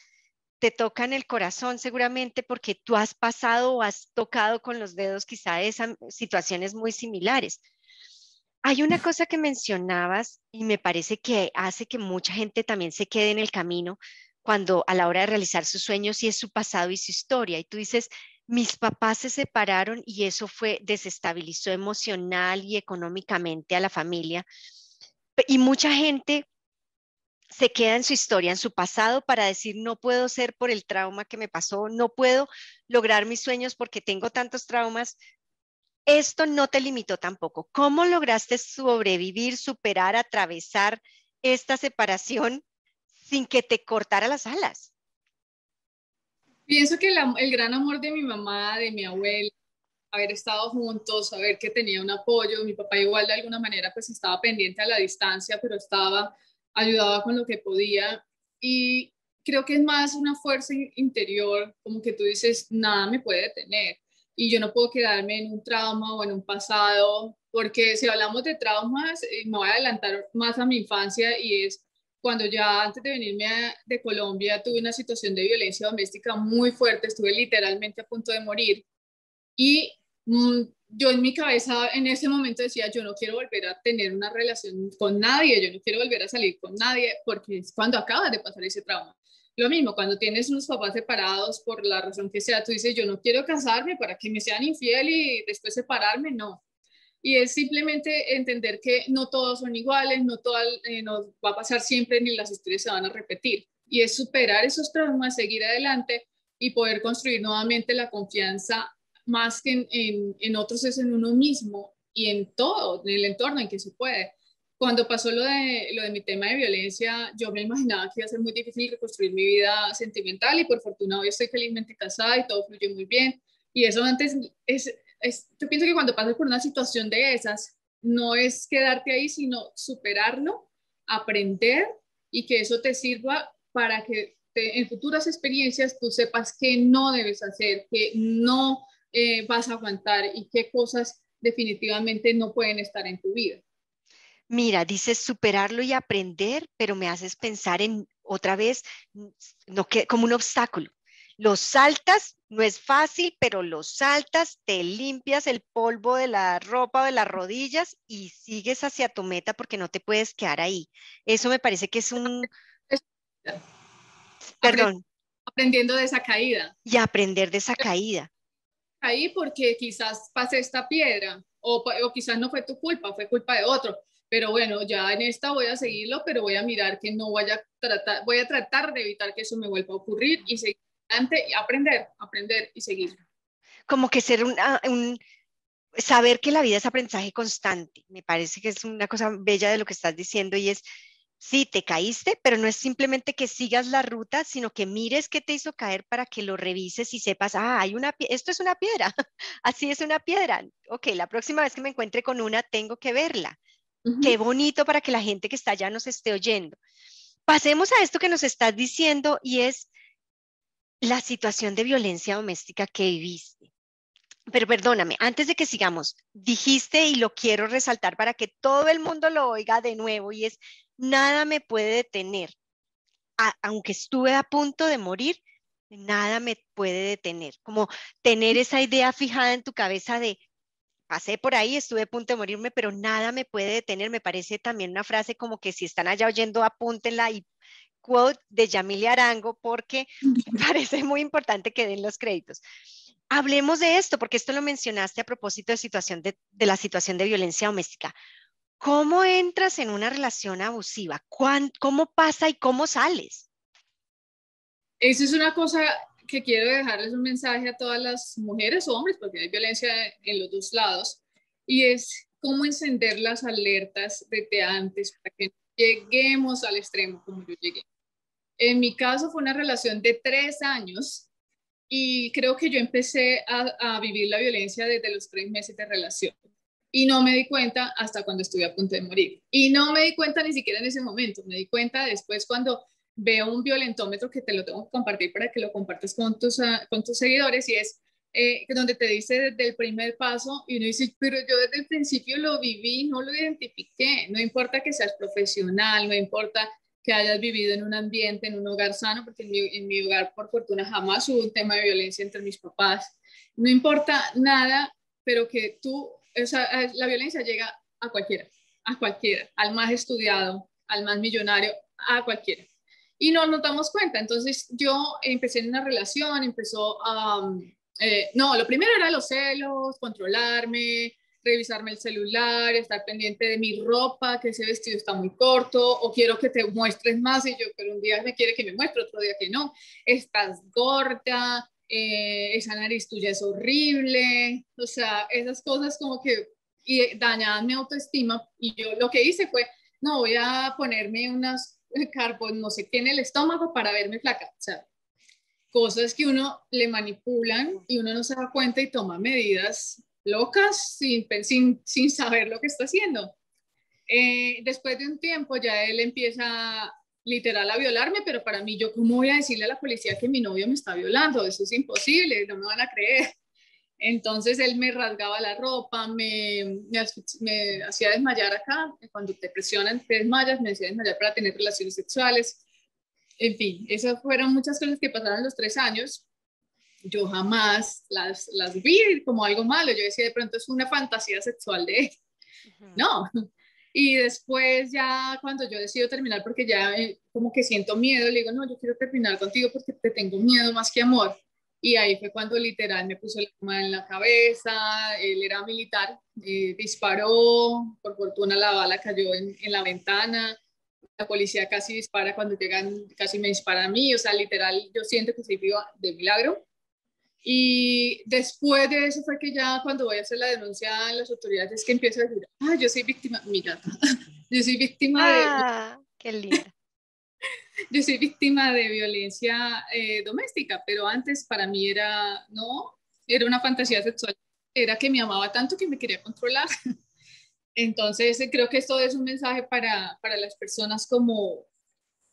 [SPEAKER 1] te toca en el corazón seguramente porque tú has pasado o has tocado con los dedos quizá esas situaciones muy similares. Hay una cosa que mencionabas y me parece que hace que mucha gente también se quede en el camino cuando a la hora de realizar sus sueños y es su pasado y su historia. Y tú dices, mis papás se separaron y eso fue, desestabilizó emocional y económicamente a la familia. Y mucha gente se queda en su historia, en su pasado, para decir, no puedo ser por el trauma que me pasó, no puedo lograr mis sueños porque tengo tantos traumas. Esto no te limitó tampoco. ¿Cómo lograste sobrevivir, superar, atravesar esta separación sin que te cortara las alas?
[SPEAKER 2] Pienso que el gran amor de mi mamá, de mi abuela, haber estado juntos, saber que tenía un apoyo, mi papá igual de alguna manera pues estaba pendiente a la distancia, pero estaba ayudaba con lo que podía. Y creo que es más una fuerza interior, como que tú dices, nada me puede detener. Y yo no puedo quedarme en un trauma o en un pasado, porque si hablamos de traumas, eh, me voy a adelantar más a mi infancia y es cuando ya antes de venirme de Colombia tuve una situación de violencia doméstica muy fuerte, estuve literalmente a punto de morir. Y mm, yo en mi cabeza en ese momento decía, yo no quiero volver a tener una relación con nadie, yo no quiero volver a salir con nadie, porque es cuando acabas de pasar ese trauma. Lo mismo, cuando tienes unos papás separados por la razón que sea, tú dices, yo no quiero casarme para que me sean infiel y después separarme, no. Y es simplemente entender que no todos son iguales, no todo eh, no va a pasar siempre ni las historias se van a repetir. Y es superar esos traumas, seguir adelante y poder construir nuevamente la confianza más que en, en, otros es en uno mismo y en todo, en el entorno en que se puede. Cuando pasó lo de, lo de mi tema de violencia, yo me imaginaba que iba a ser muy difícil reconstruir mi vida sentimental y por fortuna hoy estoy felizmente casada y todo fluye muy bien. Y eso antes es, yo pienso que cuando pasas por una situación de esas, no es quedarte ahí, sino superarlo, aprender y que eso te sirva para que en futuras experiencias tú sepas qué no debes hacer, qué no eh, vas a aguantar y qué cosas definitivamente no pueden estar en tu vida.
[SPEAKER 1] Mira, dices superarlo y aprender, pero me haces pensar en otra vez no, que, como un obstáculo. Los saltas, no es fácil, pero los saltas, te limpias el polvo de la ropa o de las rodillas y sigues hacia tu meta porque no te puedes quedar ahí. Eso me parece que es un...
[SPEAKER 2] Perdón. Aprendiendo de esa caída.
[SPEAKER 1] Y aprender de esa caída.
[SPEAKER 2] Ahí porque quizás pasé esta piedra o, o quizás no fue tu culpa, fue culpa de otro pero bueno, ya en esta voy a seguirlo, pero voy a mirar que no vaya a tratar, voy a tratar de evitar que eso me vuelva a ocurrir y seguir adelante y aprender, aprender y seguir.
[SPEAKER 1] Como que ser un, saber que la vida es aprendizaje constante, me parece que es una cosa bella de lo que estás diciendo y es, sí, te caíste, pero no es simplemente que sigas la ruta, sino que mires qué te hizo caer para que lo revises y sepas, ah, hay una, esto es una piedra, así es una piedra. Ok, la próxima vez que me encuentre con una, tengo que verla Qué bonito para que la gente que está allá nos esté oyendo. Pasemos a esto que nos estás diciendo y es la situación de violencia doméstica que viviste. Pero perdóname, antes de que sigamos, dijiste y lo quiero resaltar para que todo el mundo lo oiga de nuevo y es, nada me puede detener. aunque estuve a punto de morir, nada me puede detener. Como tener esa idea fijada en tu cabeza de, pasé por ahí, estuve a punto de morirme, pero nada me puede detener. Me parece también una frase como que si están allá oyendo, apúntenla y quote de Yamile Arango, porque me parece muy importante que den los créditos. Hablemos de esto, porque esto lo mencionaste a propósito de, situación de, de la situación de violencia doméstica. ¿Cómo entras en una relación abusiva? ¿Cómo pasa y cómo sales?
[SPEAKER 2] Eso es una cosa que quiero dejarles un mensaje a todas las mujeres o hombres, porque hay violencia en los dos lados, y es cómo encender las alertas desde antes para que lleguemos al extremo como yo llegué. En mi caso fue una relación de tres años y creo que yo empecé a, a vivir la violencia desde los tres meses de relación y no me di cuenta hasta cuando estuve a punto de morir. Y no me di cuenta ni siquiera en ese momento, me di cuenta después cuando veo un violentómetro que te lo tengo que compartir para que lo compartas con tus, ah, con tus seguidores y es eh, donde te dice desde el primer paso y uno dice, pero yo desde el principio lo viví, no lo identifiqué, no importa que seas profesional, no importa que hayas vivido en un ambiente, en un hogar sano, porque en mi, en mi hogar por fortuna jamás hubo un tema de violencia entre mis papás, no importa nada, pero que tú, o sea, la violencia llega a cualquiera, a cualquiera, al más estudiado, al más millonario, a cualquiera y no nos damos cuenta. Entonces yo empecé en una relación, empezó a... Eh, no, lo primero era los celos, controlarme, revisarme el celular, estar pendiente de mi ropa, que ese vestido está muy corto, o quiero que te muestres más, y yo, pero un día me quiere que me muestre, otro día que no, estás gorda, eh, esa nariz tuya es horrible, o sea, esas cosas como que y dañaban mi autoestima, y yo lo que hice fue, no, voy a ponerme unas carbo, no sé qué en el estómago para verme flaca. O sea, cosas que uno le manipulan y uno no se da cuenta y toma medidas locas sin, sin, sin saber lo que está haciendo. Eh, después de un tiempo ya él empieza literal a violarme, pero para mí yo cómo voy a decirle a la policía que mi novio me está violando, eso es imposible, no me van a creer. Entonces él me rasgaba la ropa, me, me, hacía desmayar acá, cuando te presionan te desmayas, me hacía desmayar para tener relaciones sexuales. En fin, esas fueron muchas cosas que pasaron los tres años. Yo jamás las, las vi como algo malo, yo decía de pronto es una fantasía sexual de él. No. Y después ya cuando yo decido terminar, porque ya eh, como que siento miedo, le digo, no, yo quiero terminar contigo porque te tengo miedo más que amor y ahí fue cuando literal me puso la mano en la cabeza, él era militar, eh, disparó, por fortuna la bala cayó en, la ventana, la policía casi dispara cuando llegan, casi me dispara a mí, o sea, literal yo siento que soy viva de milagro. Y después de eso fue que ya cuando voy a hacer la denuncia a las autoridades que empiezo a decir, ah, yo soy víctima, mira, yo soy víctima
[SPEAKER 1] ah, de... qué linda
[SPEAKER 2] yo soy víctima de violencia eh, doméstica, pero antes para mí era, no, era una fantasía sexual era que me amaba tanto que me quería controlar. Entonces, creo que esto es un mensaje para, para las personas como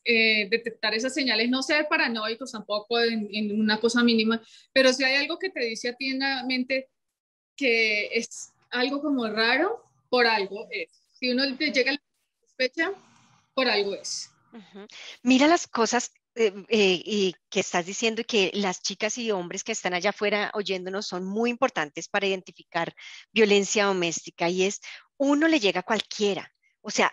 [SPEAKER 2] eh, detectar esas señales, no ser paranoicos tampoco en, una cosa mínima, pero si hay algo que te dice a ti en la mente que es algo como raro, por algo es. Si uno te llega a la sospecha, por algo es.
[SPEAKER 1] Mira las cosas eh, eh, y que estás diciendo que las chicas y hombres que están allá afuera oyéndonos son muy importantes para identificar violencia doméstica y es uno le llega a cualquiera. O sea,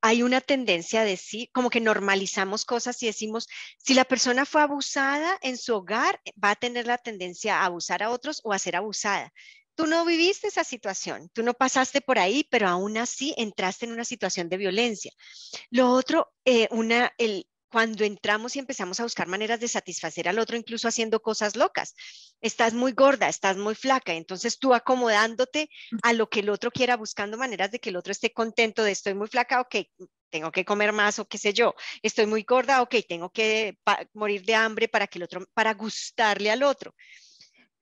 [SPEAKER 1] hay una tendencia de sí, como que normalizamos cosas y decimos, si la persona fue abusada en su hogar, va a tener la tendencia a abusar a otros o a ser abusada. Tú no viviste esa situación, tú no pasaste por ahí, pero aún así entraste en una situación de violencia. Lo otro, eh, una, el, cuando entramos y empezamos a buscar maneras de satisfacer al otro, incluso haciendo cosas locas. Estás muy gorda, estás muy flaca, entonces tú acomodándote a lo que el otro quiera, buscando maneras de que el otro esté contento de estoy muy flaca, ok, tengo que comer más o qué sé yo, estoy muy gorda, ok, tengo que morir de hambre para que el otro, para gustarle al otro.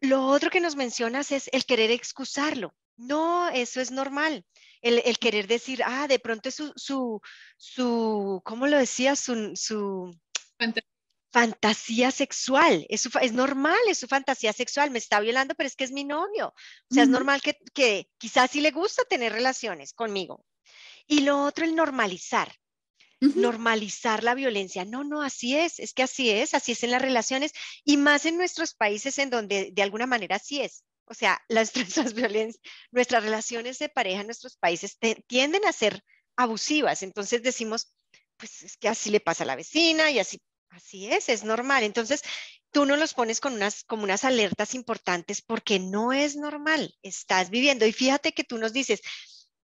[SPEAKER 1] Lo otro que nos mencionas es el querer excusarlo. No, eso es normal el, querer decir, ah, de pronto es su, su, su ¿cómo lo decía? Su, su fantasía sexual, es, es, normal, es su fantasía sexual, me está violando, pero es que es mi novio. O sea, es normal que, que quizás sí le gusta tener relaciones conmigo. Y lo otro, el normalizar. Normalizar la violencia. No, no, así es, es que así es, así es en las relaciones y más en nuestros países en donde de alguna manera así es. O sea, las, nuestras, nuestras relaciones de pareja en nuestros países tienden a ser abusivas. Entonces decimos, pues es que así le pasa a la vecina y así, así es, es normal. Entonces tú no los pones con unas, como unas alertas importantes porque no es normal, estás viviendo. Y fíjate que tú nos dices,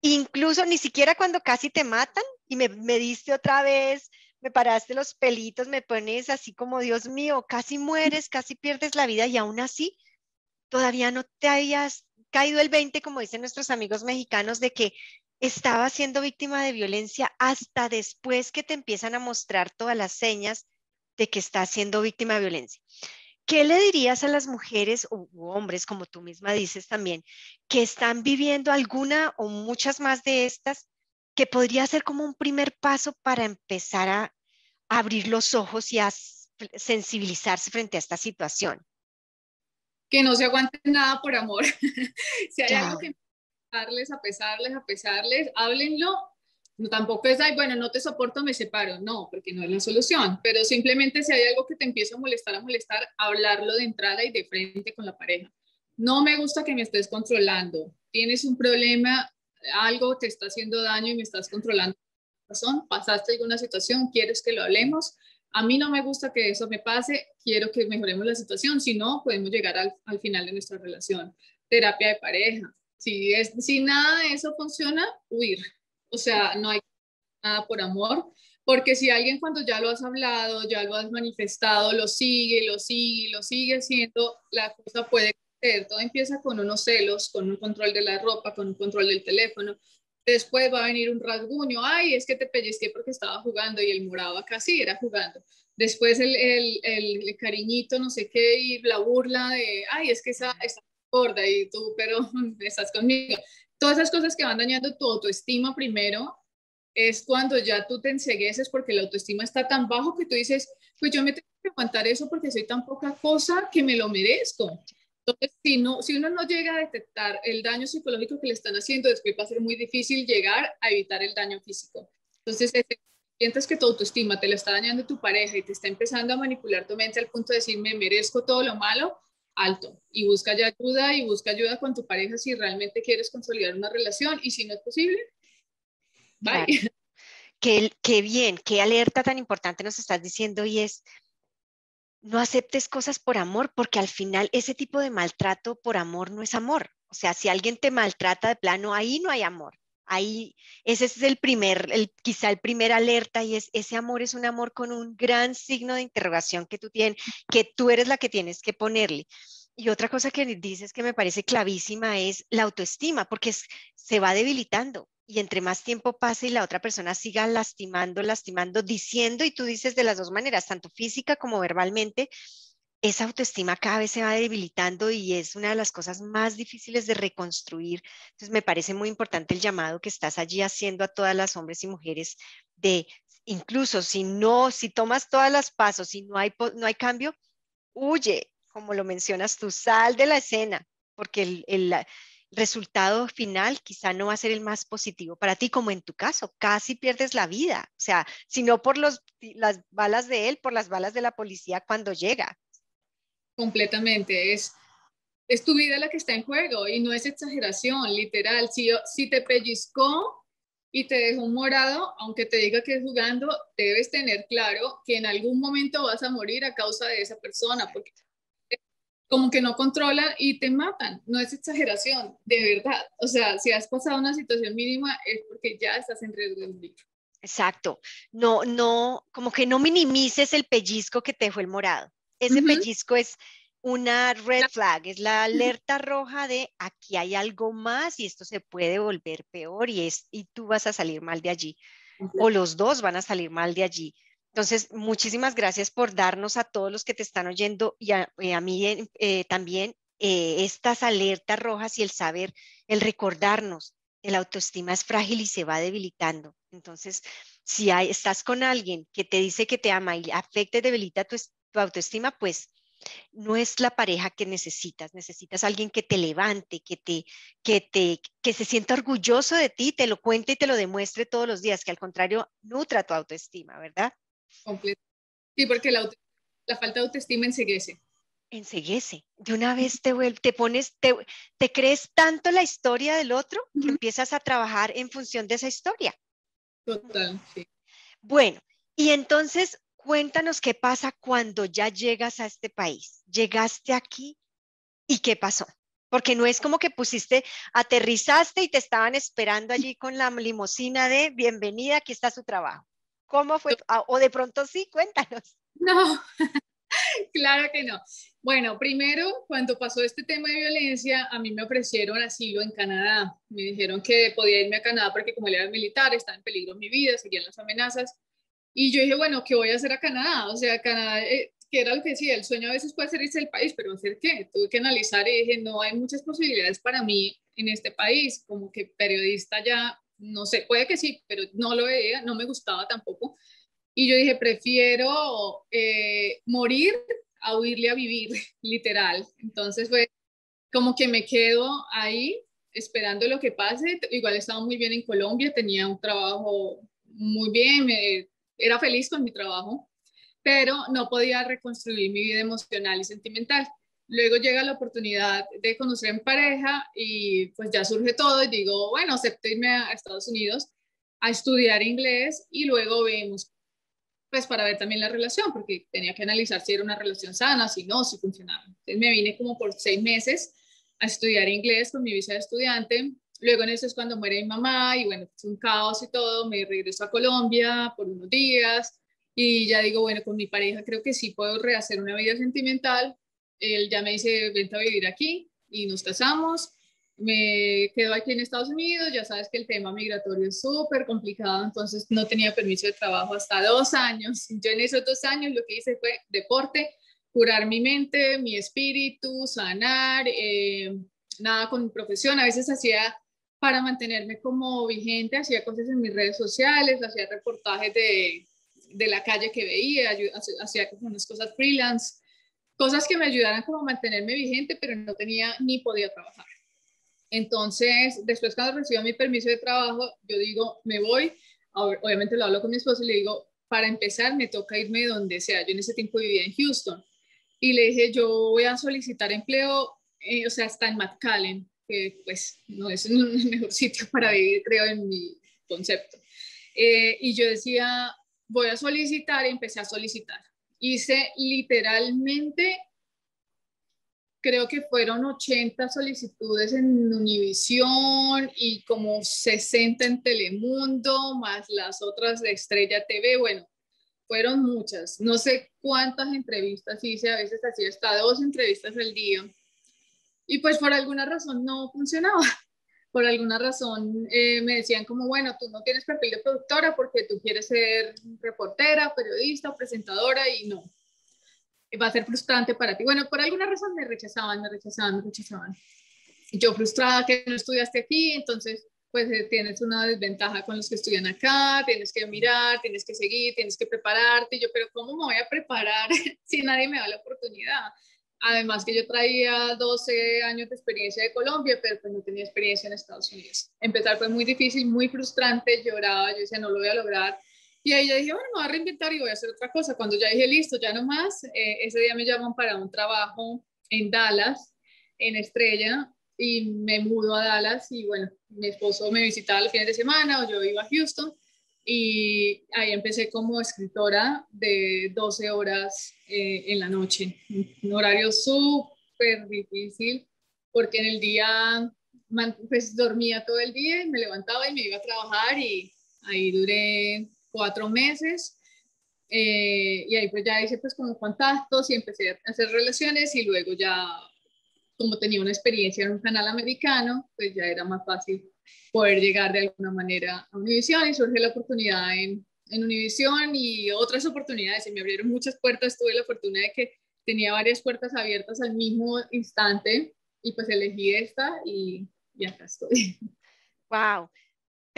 [SPEAKER 1] incluso ni siquiera cuando casi te matan y me, me diste otra vez, me paraste los pelitos, me pones así como, Dios mío, casi mueres, casi pierdes la vida y aún así todavía no te hayas caído el 20, como dicen nuestros amigos mexicanos, de que estaba siendo víctima de violencia hasta después que te empiezan a mostrar todas las señas de que estás siendo víctima de violencia. ¿Qué le dirías a las mujeres o hombres, como tú misma dices también, que están viviendo alguna o muchas más de estas, que podría ser como un primer paso para empezar a abrir los ojos y a sensibilizarse frente a esta situación?
[SPEAKER 2] Que no se aguanten nada por amor. si hay algo que darles, a pesarles, a pesarles, háblenlo. No, tampoco es, ay, bueno, no te soporto, me separo. No, porque no es la solución. Pero simplemente si hay algo que te empieza a molestar, a molestar, hablarlo de entrada y de frente con la pareja. No me gusta que me estés controlando. Tienes un problema, algo te está haciendo daño y me estás controlando. Pasaste alguna situación, quieres que lo hablemos a mí no me gusta que eso me pase, quiero que mejoremos la situación, si no, podemos llegar al, final de nuestra relación. Terapia de pareja. Si, es, si nada de eso funciona, huir. O sea, no hay nada por amor, porque si alguien cuando ya lo has hablado, ya lo has manifestado, lo sigue, lo sigue, lo sigue haciendo, la cosa puede crecer. Todo empieza con unos celos, con un control de la ropa, con un control del teléfono, Después va a venir un rasguño, ay, es que te pellizqué porque estaba jugando y el morado acá sí era jugando. Después el, el, el, cariñito, no sé qué, y la burla de, ay, es que esa está gorda y tú, pero estás conmigo. Todas esas cosas que van dañando tu autoestima primero es cuando ya tú te ensegueces porque la autoestima está tan bajo que tú dices, pues yo me tengo que aguantar eso porque soy tan poca cosa que me lo merezco. Entonces, si, no, si uno no llega a detectar el daño psicológico que le están haciendo, después va a ser muy difícil llegar a evitar el daño físico. Entonces, si sientes que tu autoestima te lo está dañando tu pareja y te está empezando a manipular tu mente al punto de decir, me merezco todo lo malo, alto. Y busca ya ayuda y busca ayuda con tu pareja si realmente quieres consolidar una relación y si no es posible, bye.
[SPEAKER 1] Qué bien, qué alerta tan importante nos estás diciendo y es no aceptes cosas por amor, porque al final ese tipo de maltrato por amor no es amor. O sea, si alguien te maltrata de plano, ahí no hay amor. Ahí, ese es el primer, el, quizá el primer alerta y es, ese amor es un amor con un gran signo de interrogación que tú tienes, que tú eres la que tienes que ponerle. Y otra cosa que dices que me parece clavísima es la autoestima, porque se va debilitando y entre más tiempo pase y la otra persona siga lastimando, lastimando, diciendo, y tú dices de las dos maneras, tanto física como verbalmente, esa autoestima cada vez se va debilitando y es una de las cosas más difíciles de reconstruir. Entonces, me parece muy importante el llamado que estás allí haciendo a todas las hombres y mujeres de, incluso si no, si tomas todas las pasos, y no hay, no hay cambio, huye, como lo mencionas tú, sal de la escena, porque el, el resultado final quizá no va a ser el más positivo para ti, como en tu caso, casi pierdes la vida, o sea, si no por los, las balas de él, por las balas de la policía cuando llega
[SPEAKER 2] completamente. Es, es tu vida la que está en juego y no es exageración, literal. Si, si te pellizcó y te dejó morado, aunque te diga que es jugando, debes tener claro que en algún momento vas a morir a causa de esa persona, porque como que no controlan y te matan. No es exageración, de verdad. O sea, si has pasado una situación mínima es porque ya estás en riesgo de morir.
[SPEAKER 1] Exacto. No, no, como que no minimices el pellizco que te dejó el morado. Ese pellizco es una red flag, es la alerta roja de aquí hay algo más y esto se puede volver peor y, es, y tú vas a salir mal de allí. O los dos van a salir mal de allí. Entonces, muchísimas gracias por darnos a todos los que te están oyendo y a, mí eh, también eh, estas alertas rojas y el saber, el recordarnos, el autoestima es frágil y se va debilitando. Entonces, si hay, estás con alguien que te dice que te ama y afecta y debilita tu, autoestima, pues no es la pareja que necesitas, necesitas alguien que te levante, que que se sienta orgulloso de ti, te lo cuente y te lo demuestre todos los días, que al contrario nutra tu autoestima, ¿verdad?
[SPEAKER 2] Sí, porque la, la falta de autoestima enseguece.
[SPEAKER 1] Enseguece. De una vez te, te pones, te, te crees tanto la historia del otro que empiezas a trabajar en función de esa historia.
[SPEAKER 2] Total, sí.
[SPEAKER 1] Bueno, y entonces Cuéntanos qué pasa cuando ya llegas a este país. Llegaste aquí y qué pasó. Porque no es como que pusiste, aterrizaste y te estaban esperando allí con la limusina de bienvenida, aquí está su trabajo. ¿Cómo fue? Ah, o de pronto sí, cuéntanos.
[SPEAKER 2] No, claro que no. Bueno, primero, cuando pasó este tema de violencia, a mí me ofrecieron asilo en Canadá. Me dijeron que podía irme a Canadá porque como él era militar, estaba en peligro mi vida, seguían las amenazas. Y yo dije, bueno, ¿qué voy a hacer a Canadá? O sea, Canadá, eh, que era lo que decía, el sueño a veces puede ser irse del país, pero ¿hacer qué? Tuve que analizar y dije, no hay muchas posibilidades para mí en este país, como que periodista ya, no sé, puede que sí, pero no lo veía, no me gustaba tampoco. Y yo dije, prefiero eh, morir a huirle a vivir, literal. Entonces fue como que me quedo ahí esperando lo que pase. Igual estaba muy bien en Colombia, tenía un trabajo muy bien, era feliz con mi trabajo, pero no podía reconstruir mi vida emocional y sentimental. Luego llega la oportunidad de conocer en pareja y pues ya surge todo y digo, bueno, acepto irme a Estados Unidos a estudiar inglés y luego vemos, pues para ver también la relación, porque tenía que analizar si era una relación sana, si no, si funcionaba. Entonces me vine como por seis meses a estudiar inglés con mi visa de estudiante Luego en eso es cuando muere mi mamá y bueno, es un caos y todo, me regreso a Colombia por unos días y ya digo, bueno, con mi pareja creo que sí puedo rehacer una vida sentimental. Él ya me dice, vente a vivir aquí y nos casamos. Me quedo aquí en Estados Unidos, ya sabes que el tema migratorio es súper complicado, entonces no tenía permiso de trabajo hasta dos años. Yo en esos dos años lo que hice fue deporte, curar mi mente, mi espíritu, sanar, eh, nada con mi profesión. A veces hacía para mantenerme como vigente, hacía cosas en mis redes sociales, hacía reportajes de, de la calle que veía, hacía unas cosas freelance, cosas que me ayudaran como a mantenerme vigente, pero no tenía ni podía trabajar. Entonces, después cuando recibo mi permiso de trabajo, yo digo, me voy, obviamente lo hablo con mi esposo y le digo, para empezar me toca irme donde sea. Yo en ese tiempo vivía en Houston y le dije, yo voy a solicitar empleo, eh, o sea, está en McAllen que pues no es el mejor sitio para vivir, creo, en mi concepto. Eh, y yo decía, voy a solicitar y empecé a solicitar. Hice literalmente, creo que fueron 80 solicitudes en Univisión y como 60 en Telemundo, más las otras de Estrella TV. Bueno, fueron muchas. No sé cuántas entrevistas hice, a veces hacía hasta dos entrevistas al día y pues por alguna razón no funcionaba. Por alguna razón eh, me decían como, bueno, tú no tienes perfil de productora porque tú quieres ser reportera, periodista presentadora y no. va a ser frustrante para ti. Bueno, por alguna razón me rechazaban, me rechazaban, me rechazaban. Yo frustrada que no estudiaste aquí, entonces pues eh, tienes una desventaja con los que estudian acá, tienes que mirar, tienes que seguir, tienes que prepararte. yo, pero ¿cómo me voy a preparar si nadie me da la oportunidad? Además que yo traía 12 años de experiencia de Colombia, pero pues no tenía experiencia en Estados Unidos. Empezar fue muy difícil, muy frustrante, lloraba, yo decía, no lo voy a lograr. Y ahí yo dije, bueno, me voy a reinventar y voy a hacer otra cosa. Cuando ya dije, listo, ya no más, eh, ese día me llaman para un trabajo en Dallas, en Estrella, y me mudo a Dallas y bueno, mi esposo me visitaba los fines de semana o yo iba a Houston y ahí empecé como escritora de 12 horas eh, en la noche, un horario súper difícil porque en el día pues dormía todo el día y me levantaba y me iba a trabajar y ahí duré cuatro meses eh, y ahí pues ya hice pues como contactos y empecé a hacer relaciones y luego ya como tenía una experiencia en un canal americano, pues ya era más fácil poder llegar de alguna manera a Univision y surge la oportunidad en, en Univision y otras oportunidades. Se me abrieron muchas puertas, tuve la fortuna de que tenía varias puertas abiertas al mismo instante y pues elegí esta y, y acá estoy.
[SPEAKER 1] Wow.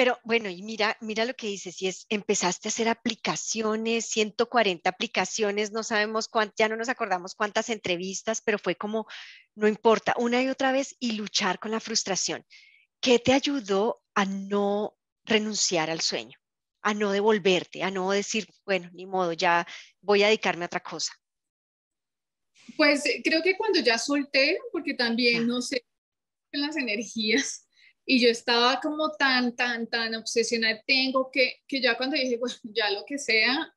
[SPEAKER 1] Pero bueno, y mira, mira lo que dices, si es, empezaste a hacer aplicaciones, 140 aplicaciones, no sabemos cuántas, ya no nos acordamos cuántas entrevistas, pero fue como, no importa, una y otra vez y luchar con la frustración. ¿Qué te ayudó a no renunciar al sueño, a no devolverte, a no decir, bueno, ni modo, ya voy a dedicarme a otra cosa?
[SPEAKER 2] Pues creo que cuando ya solté, porque también, no sé, las energías y yo estaba como tan, tan, tan obsesionada, tengo que, que ya cuando dije, bueno, ya lo que sea,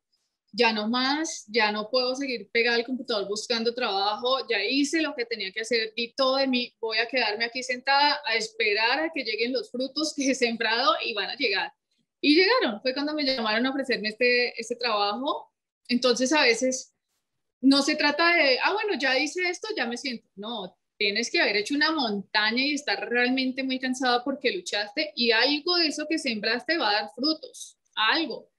[SPEAKER 2] ya no más, ya no puedo seguir pegada al computador buscando trabajo, ya hice lo que tenía que hacer, di todo de mí, voy a quedarme aquí sentada a esperar a que lleguen los frutos que he sembrado y van a llegar. Y llegaron, fue cuando me llamaron a ofrecerme este, este trabajo. Entonces a veces no se trata de, ah, bueno, ya hice esto, ya me siento. No, tienes que haber hecho una montaña y estar realmente muy cansada porque luchaste y algo de eso que sembraste va a dar frutos, algo.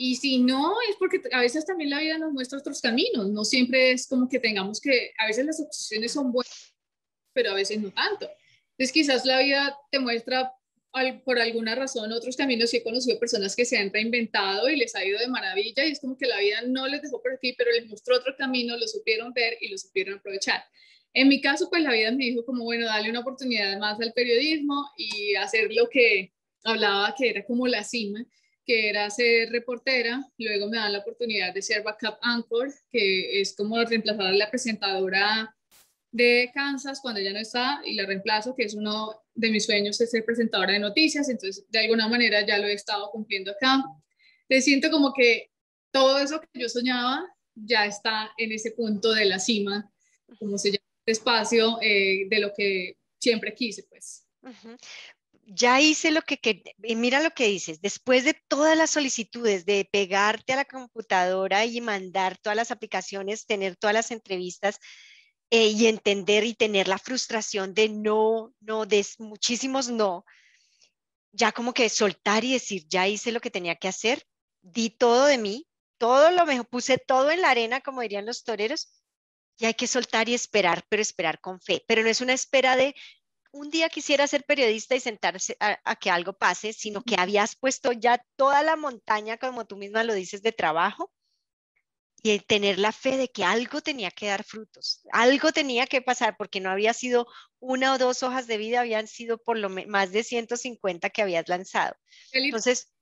[SPEAKER 2] Y si no, es porque a veces también la vida nos muestra otros caminos, no siempre es como que tengamos que, a veces las opciones son buenas, pero a veces no tanto. Entonces quizás la vida te muestra por alguna razón otros caminos. Sí he conocido personas que se han reinventado y les ha ido de maravilla y es como que la vida no les dejó por aquí, pero les mostró otro camino, lo supieron ver y lo supieron aprovechar. En mi caso, pues la vida me dijo como, bueno, dale una oportunidad más al periodismo y hacer lo que hablaba que era como la cima, que era ser reportera. Luego me dan la oportunidad de ser backup anchor, que es como reemplazar a la presentadora de Kansas cuando ella no está y la reemplazo, que es uno de mis sueños es ser presentadora de noticias. Entonces, de alguna manera ya lo he estado cumpliendo acá. Te siento como que todo eso que yo soñaba ya está en ese punto de la cima, como se llama espacio eh, de lo que siempre quise, pues.
[SPEAKER 1] Ya hice lo que, que, mira lo que dices, después de todas las solicitudes de pegarte a la computadora y mandar todas las aplicaciones, tener todas las entrevistas eh, y entender y tener la frustración de no, no, de muchísimos no, ya como que soltar y decir, ya hice lo que tenía que hacer, di todo de mí, todo lo mejor, puse todo en la arena, como dirían los toreros, y hay que soltar y esperar, pero esperar con fe. Pero no es una espera de un día quisiera ser periodista y sentarse a, que algo pase, sino que habías puesto ya toda la montaña, como tú misma lo dices, de trabajo y tener la fe de que algo tenía que dar frutos, algo tenía que pasar, porque no había sido una o dos hojas de vida, habían sido por lo más de 150 que habías lanzado. Entonces,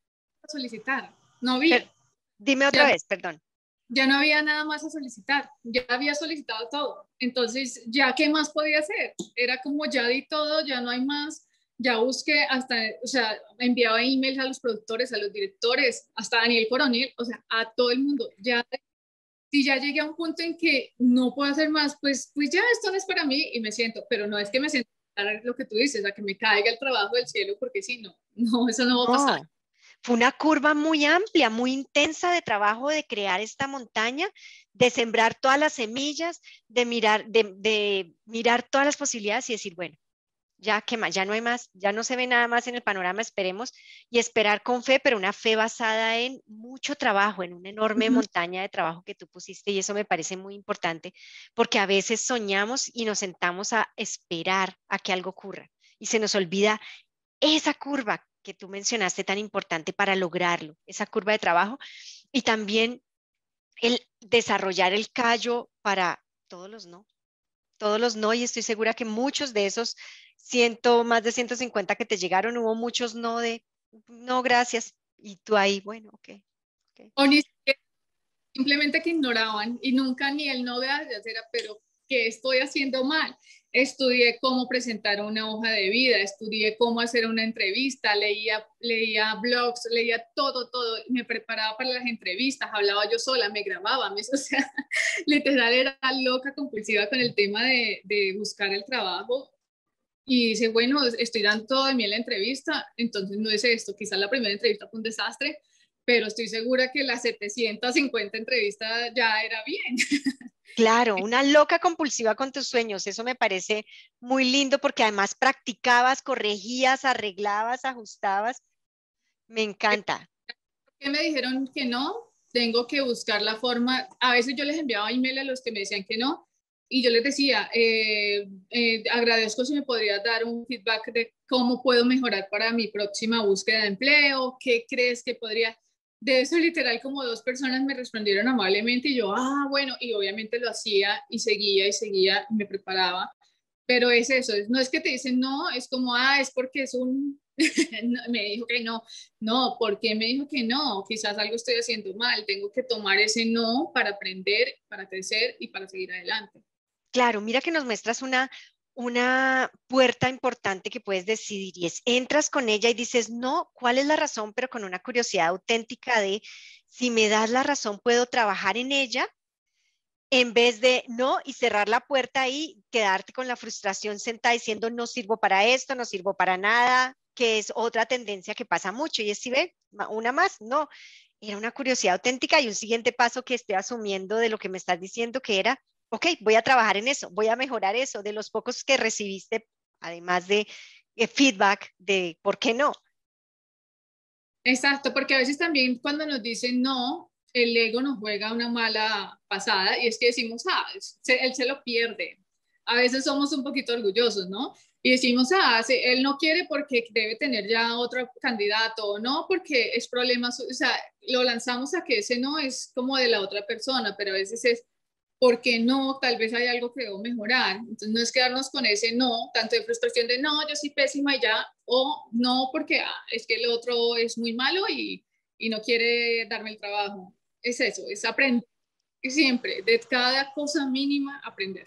[SPEAKER 2] solicitar, no había.
[SPEAKER 1] Dime otra vez, perdón
[SPEAKER 2] ya no había nada más a solicitar, ya había solicitado todo. Entonces, ¿ya qué más podía hacer? Era como ya di todo, ya no hay más, ya busqué hasta, o sea, enviaba emails a los productores, a los directores, hasta Daniel Coronel, o sea, a todo el mundo. Ya, si ya llegué a un punto en que no puedo hacer más, pues, pues ya esto no es para mí y me siento, pero no es que me siento lo que tú dices, a que me caiga el trabajo del cielo, porque si no, no, eso no va a pasar.
[SPEAKER 1] Fue una curva muy amplia, muy intensa de trabajo de crear esta montaña, de sembrar todas las semillas, de mirar, de, mirar todas las posibilidades y decir, bueno, ya que más, ya no hay más, ya no se ve nada más en el panorama, esperemos, y esperar con fe, pero una fe basada en mucho trabajo, en una enorme montaña de trabajo que tú pusiste, y eso me parece muy importante, porque a veces soñamos y nos sentamos a esperar a que algo ocurra, y se nos olvida esa curva que tú mencionaste tan importante para lograrlo, esa curva de trabajo, y también el desarrollar el callo para todos los no, todos los no, y estoy segura que muchos de esos ciento, más de 150 que te llegaron, hubo muchos no de, no, gracias. Y tú ahí, bueno, ok. okay.
[SPEAKER 2] O ni simplemente que ignoraban y nunca ni el no gracias era, pero ¿qué estoy haciendo mal? Estudié cómo presentar una hoja de vida, estudié cómo hacer una entrevista, leía, leía blogs, leía todo, todo, me preparaba para las entrevistas, hablaba yo sola, me grababa, me, o sea, literal era loca, compulsiva con el tema de, de buscar el trabajo y dice, bueno, estoy dando todo de mí en la entrevista, entonces no es esto, quizás la primera entrevista fue un desastre, pero estoy segura que las 750 entrevistas ya era bien.
[SPEAKER 1] Claro, una loca compulsiva con tus sueños, eso me parece muy lindo porque además practicabas, corregías, arreglabas, ajustabas. Me encanta.
[SPEAKER 2] ¿Qué me dijeron que no? Tengo que buscar la forma. A veces yo les enviaba email a los que me decían que no, y yo les decía, eh, eh, agradezco si me podrías dar un feedback de cómo puedo mejorar para mi próxima búsqueda de empleo, qué crees que podría. De eso literal como dos personas me respondieron amablemente y yo, ah, bueno, y obviamente lo hacía y seguía y seguía me preparaba. Pero es eso, no es que te dicen no, es como, ah, es porque es un, me dijo que no, no, ¿por qué me dijo que no? Quizás algo estoy haciendo mal, tengo que tomar ese no para aprender, para crecer y para seguir adelante.
[SPEAKER 1] Claro, mira que nos muestras una, una puerta importante que puedes decidir y es, entras con ella y dices, no, ¿cuál es la razón? Pero con una curiosidad auténtica de, si me das la razón, puedo trabajar en ella en vez de no y cerrar la puerta y quedarte con la frustración sentada diciendo, no sirvo para esto, no sirvo para nada, que es otra tendencia que pasa mucho. Y es si ve, una más, no. Era una curiosidad auténtica y un siguiente paso que estoy asumiendo de lo que me estás diciendo, que era, ok, voy a trabajar en eso, voy a mejorar eso, de los pocos que recibiste, además de eh, feedback de por qué no.
[SPEAKER 2] Exacto, porque a veces también cuando nos dicen no, el ego nos juega una mala pasada y es que decimos, ah, él se lo pierde. A veces somos un poquito orgullosos, ¿no? Y decimos, ah, él no quiere porque debe tener ya otro candidato, o no porque es problema, o sea, lo lanzamos a que ese no es como de la otra persona, pero a veces es porque no, tal vez hay algo que debo mejorar. Entonces no es quedarnos con ese no, tanto de frustración de no, yo soy pésima y ya, o no, porque ah, es que el otro es muy malo y, y no quiere darme el trabajo. Es eso, es aprender siempre, de cada cosa mínima aprender.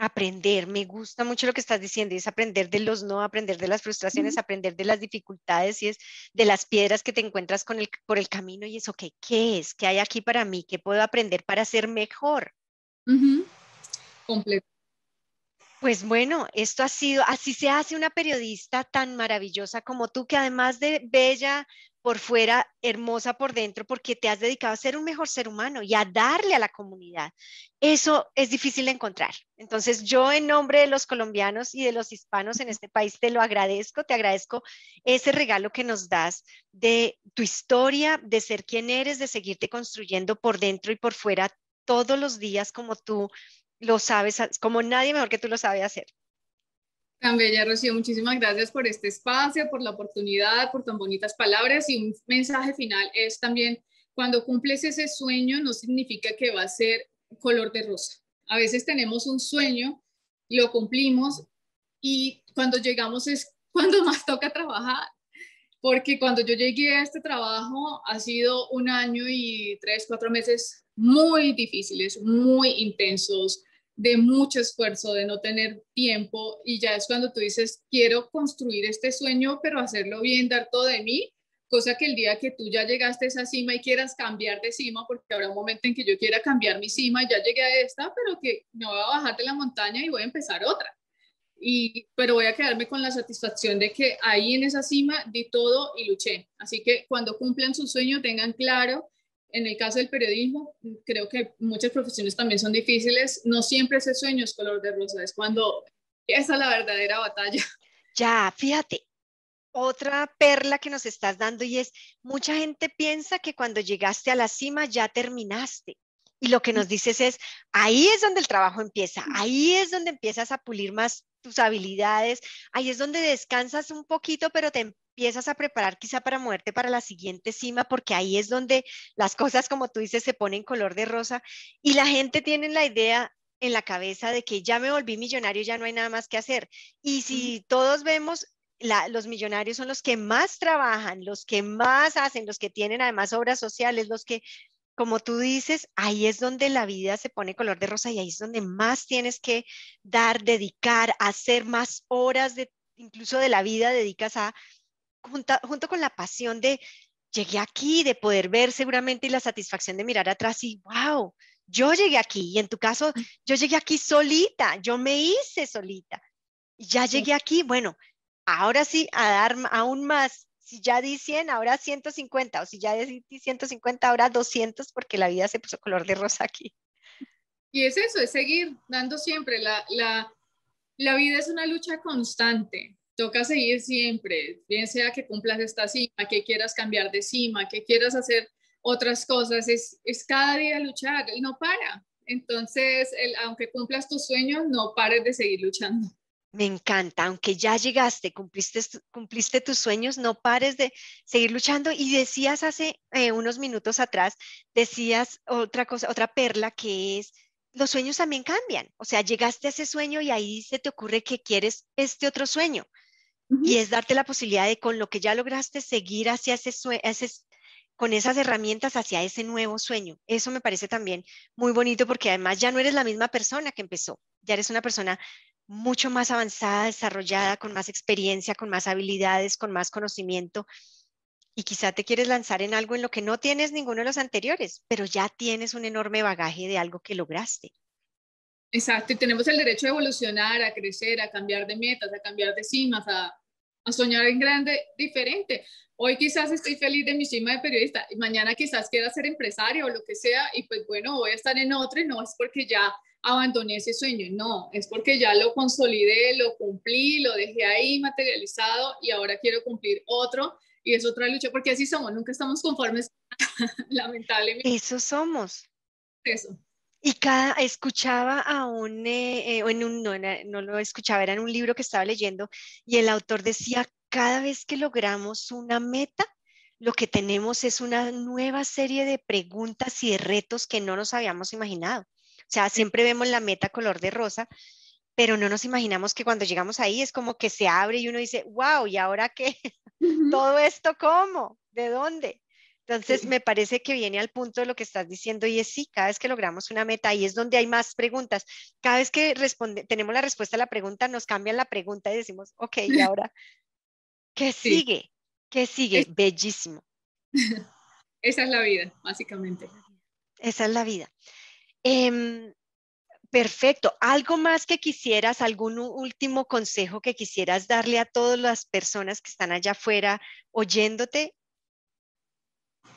[SPEAKER 1] Aprender, me gusta mucho lo que estás diciendo, es aprender de los no, aprender de las frustraciones, aprender de las dificultades y es de las piedras que te encuentras con el, por el camino y eso, ¿qué es? ¿Qué hay aquí para mí? ¿Qué puedo aprender para ser mejor?
[SPEAKER 2] Completo.
[SPEAKER 1] Pues bueno, esto ha sido, así se hace una periodista tan maravillosa como tú, que además de bella por fuera, hermosa por dentro, porque te has dedicado a ser un mejor ser humano y a darle a la comunidad. Eso es difícil de encontrar. Entonces, yo en nombre de los colombianos y de los hispanos en este país te lo agradezco, te agradezco ese regalo que nos das de tu historia, de ser quien eres, de seguirte construyendo por dentro y por fuera todos los días como tú lo sabes, como nadie mejor que tú lo sabe hacer.
[SPEAKER 2] Tan bella, Rocío, muchísimas gracias por este espacio, por la oportunidad, por tan bonitas palabras y un mensaje final es también, cuando cumples ese sueño no significa que va a ser color de rosa. A veces tenemos un sueño, lo cumplimos y cuando llegamos es cuando más toca trabajar porque cuando yo llegué a este trabajo ha sido un año y tres, cuatro meses muy difíciles, muy intensos, de mucho esfuerzo, de no tener tiempo. Y ya es cuando tú dices, quiero construir este sueño, pero hacerlo bien, dar todo de mí, cosa que el día que tú ya llegaste a esa cima y quieras cambiar de cima, porque habrá un momento en que yo quiera cambiar mi cima, ya llegué a esta, pero que me voy a bajar de la montaña y voy a empezar otra y, pero voy a quedarme con la satisfacción de que ahí en esa cima di todo y luché. Así que cuando cumplan su sueño, tengan claro, en el caso del periodismo, creo que muchas profesiones también son difíciles, no siempre ese sueño es color de rosa, es cuando esa es la verdadera batalla.
[SPEAKER 1] Ya, fíjate, otra perla que nos estás dando y es, mucha gente piensa que cuando llegaste a la cima ya terminaste. Y lo que nos dices es, ahí es donde el trabajo empieza, ahí es donde empiezas a pulir más tus habilidades, ahí es donde descansas un poquito, pero te empiezas a preparar quizá para moverte para la siguiente cima, porque ahí es donde las cosas, como tú dices, se ponen color de rosa y la gente tiene la idea en la cabeza de que ya me volví millonario, ya no hay nada más que hacer. Y si todos vemos, los millonarios son los que más trabajan, los que más hacen, los que tienen además obras sociales, los que como tú dices, ahí es donde la vida se pone color de rosa y ahí es donde más tienes que dar, dedicar, hacer más horas de incluso de la vida dedicas a junto con la pasión de llegué aquí, de poder ver seguramente y la satisfacción de mirar atrás y wow, yo llegué aquí y en tu caso mm. yo llegué aquí solita, yo me hice solita. Y ya llegué aquí, bueno, ahora sí a dar aún más si ya di 100, ahora 150, o si ya di 150, ahora 200, porque la vida se puso color de rosa aquí.
[SPEAKER 2] Y es eso, es seguir dando siempre. La, la, la vida es una lucha constante. Toca seguir siempre, bien sea que cumplas esta cima, que quieras cambiar de cima, que quieras hacer otras cosas, es, es cada día luchar, no para. Entonces, aunque cumplas tus sueños, no pares de seguir luchando.
[SPEAKER 1] Me encanta, aunque ya llegaste, cumpliste, cumpliste tus sueños, no pares de seguir luchando. Y decías hace eh, unos minutos atrás, decías otra cosa, otra perla que es, los sueños también cambian. O sea, llegaste a ese sueño y ahí se te ocurre que quieres este otro sueño. Y es darte la posibilidad de con lo que ya lograste seguir hacia ese, ese con esas herramientas hacia ese nuevo sueño. Eso me parece también muy bonito porque además ya no eres la misma persona que empezó, ya eres una persona mucho más avanzada, desarrollada, con más experiencia, con más habilidades, con más conocimiento. Y quizá te quieres lanzar en algo en lo que no tienes ninguno de los anteriores, pero ya tienes un enorme bagaje de algo que lograste.
[SPEAKER 2] Exacto, y tenemos el derecho a evolucionar, a crecer, a cambiar de metas, a cambiar de cimas, a, a soñar en grande, diferente. Hoy quizás estoy feliz de mi cima de periodista y mañana quizás quiera ser empresario o lo que sea y pues bueno, voy a estar en otro y no es porque ya abandoné ese sueño, no, es porque ya lo consolidé, lo cumplí, lo dejé ahí materializado y ahora quiero cumplir otro y es otra lucha, porque así somos, nunca estamos conformes, lamentablemente.
[SPEAKER 1] Eso somos.
[SPEAKER 2] Eso.
[SPEAKER 1] Y cada, escuchaba a un, eh, eh en un no, no lo escuchaba, era en un libro que estaba leyendo y el autor decía, cada vez que logramos una meta, lo que tenemos es una nueva serie de preguntas y de retos que no nos habíamos imaginado. O sea, siempre vemos la meta color de rosa, pero no nos imaginamos que cuando llegamos ahí es como que se abre y uno dice, wow, ¿y ahora qué? ¿Todo esto cómo? ¿De dónde? Entonces, me parece que viene al punto de lo que estás diciendo y es sí, cada vez que logramos una meta, ahí es donde hay más preguntas. Cada vez que responde, tenemos la respuesta a la pregunta, nos cambian la pregunta y decimos, ok, ¿y ahora qué sigue? ¿Qué sigue? Bellísimo.
[SPEAKER 2] Esa es la vida, básicamente.
[SPEAKER 1] Esa es la vida. Em, perfecto. ¿Algo más que quisieras, algún último consejo que quisieras darle a todas las personas que están allá afuera oyéndote?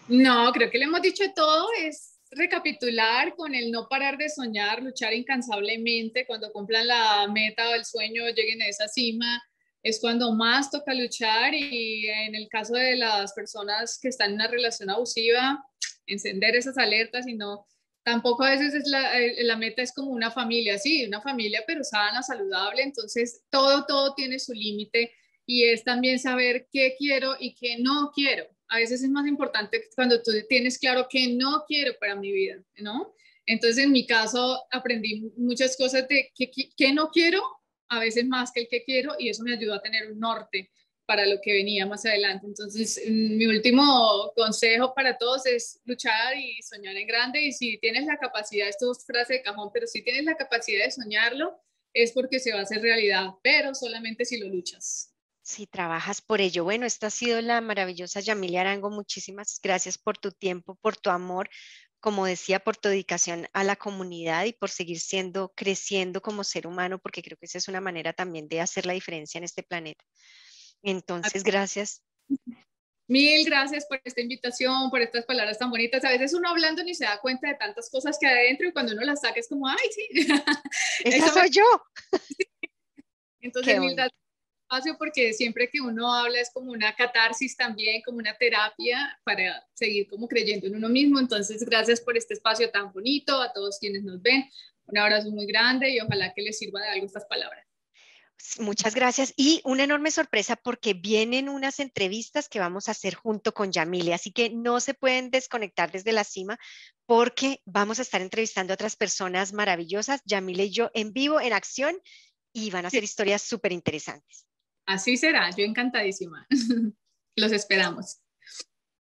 [SPEAKER 2] No, creo que le hemos dicho todo. Es recapitular con el no parar de soñar, luchar incansablemente. Cuando cumplan la meta o el sueño, lleguen a esa cima, es cuando más toca luchar. Y en el caso de las personas que están en una relación abusiva, encender esas alertas y no tampoco a veces es la, eh, la, meta es como una familia, sí, una familia pero sana, saludable, entonces todo, todo tiene su límite y es también saber qué quiero y qué no quiero. A veces es más importante cuando tú tienes claro qué no quiero para mi vida, ¿no? Entonces en mi caso aprendí muchas cosas de qué, qué no quiero, a veces más que el que quiero y eso me ayudó a tener un norte para lo que venía más adelante. Entonces, mm, mi último consejo para todos es luchar y soñar en grande. Y si tienes la capacidad, esto es frase de cajón, pero si tienes la capacidad de soñarlo, es porque se va a hacer realidad, pero solamente si lo luchas.
[SPEAKER 1] Si trabajas por ello. Bueno, esta ha sido la maravillosa Yamilia Arango. Muchísimas gracias por tu tiempo, por tu amor, como decía, por tu dedicación a la comunidad y por seguir siendo, creciendo como ser humano, porque creo que esa es una manera también de hacer la diferencia en este planeta. Entonces, gracias.
[SPEAKER 2] Mil gracias por esta invitación, por estas palabras tan bonitas. A veces uno hablando ni se da cuenta de tantas cosas que hay adentro y cuando uno las saca es como, ay, sí.
[SPEAKER 1] Esa soy yo.
[SPEAKER 2] Entonces, mil gracias espacio porque siempre que uno habla es como una catarsis también, como una terapia para seguir como creyendo en uno mismo. Entonces, gracias por este espacio tan bonito, a todos quienes nos ven. Un abrazo muy grande y ojalá que les sirva de algo estas palabras.
[SPEAKER 1] Muchas gracias y una enorme sorpresa porque vienen unas entrevistas que vamos a hacer junto con Yamile, así que no se pueden desconectar desde la cima porque vamos a estar entrevistando a otras personas maravillosas, Yamile y yo en vivo, en acción y van a ser historias súper interesantes.
[SPEAKER 2] Así será, yo encantadísima. Los esperamos.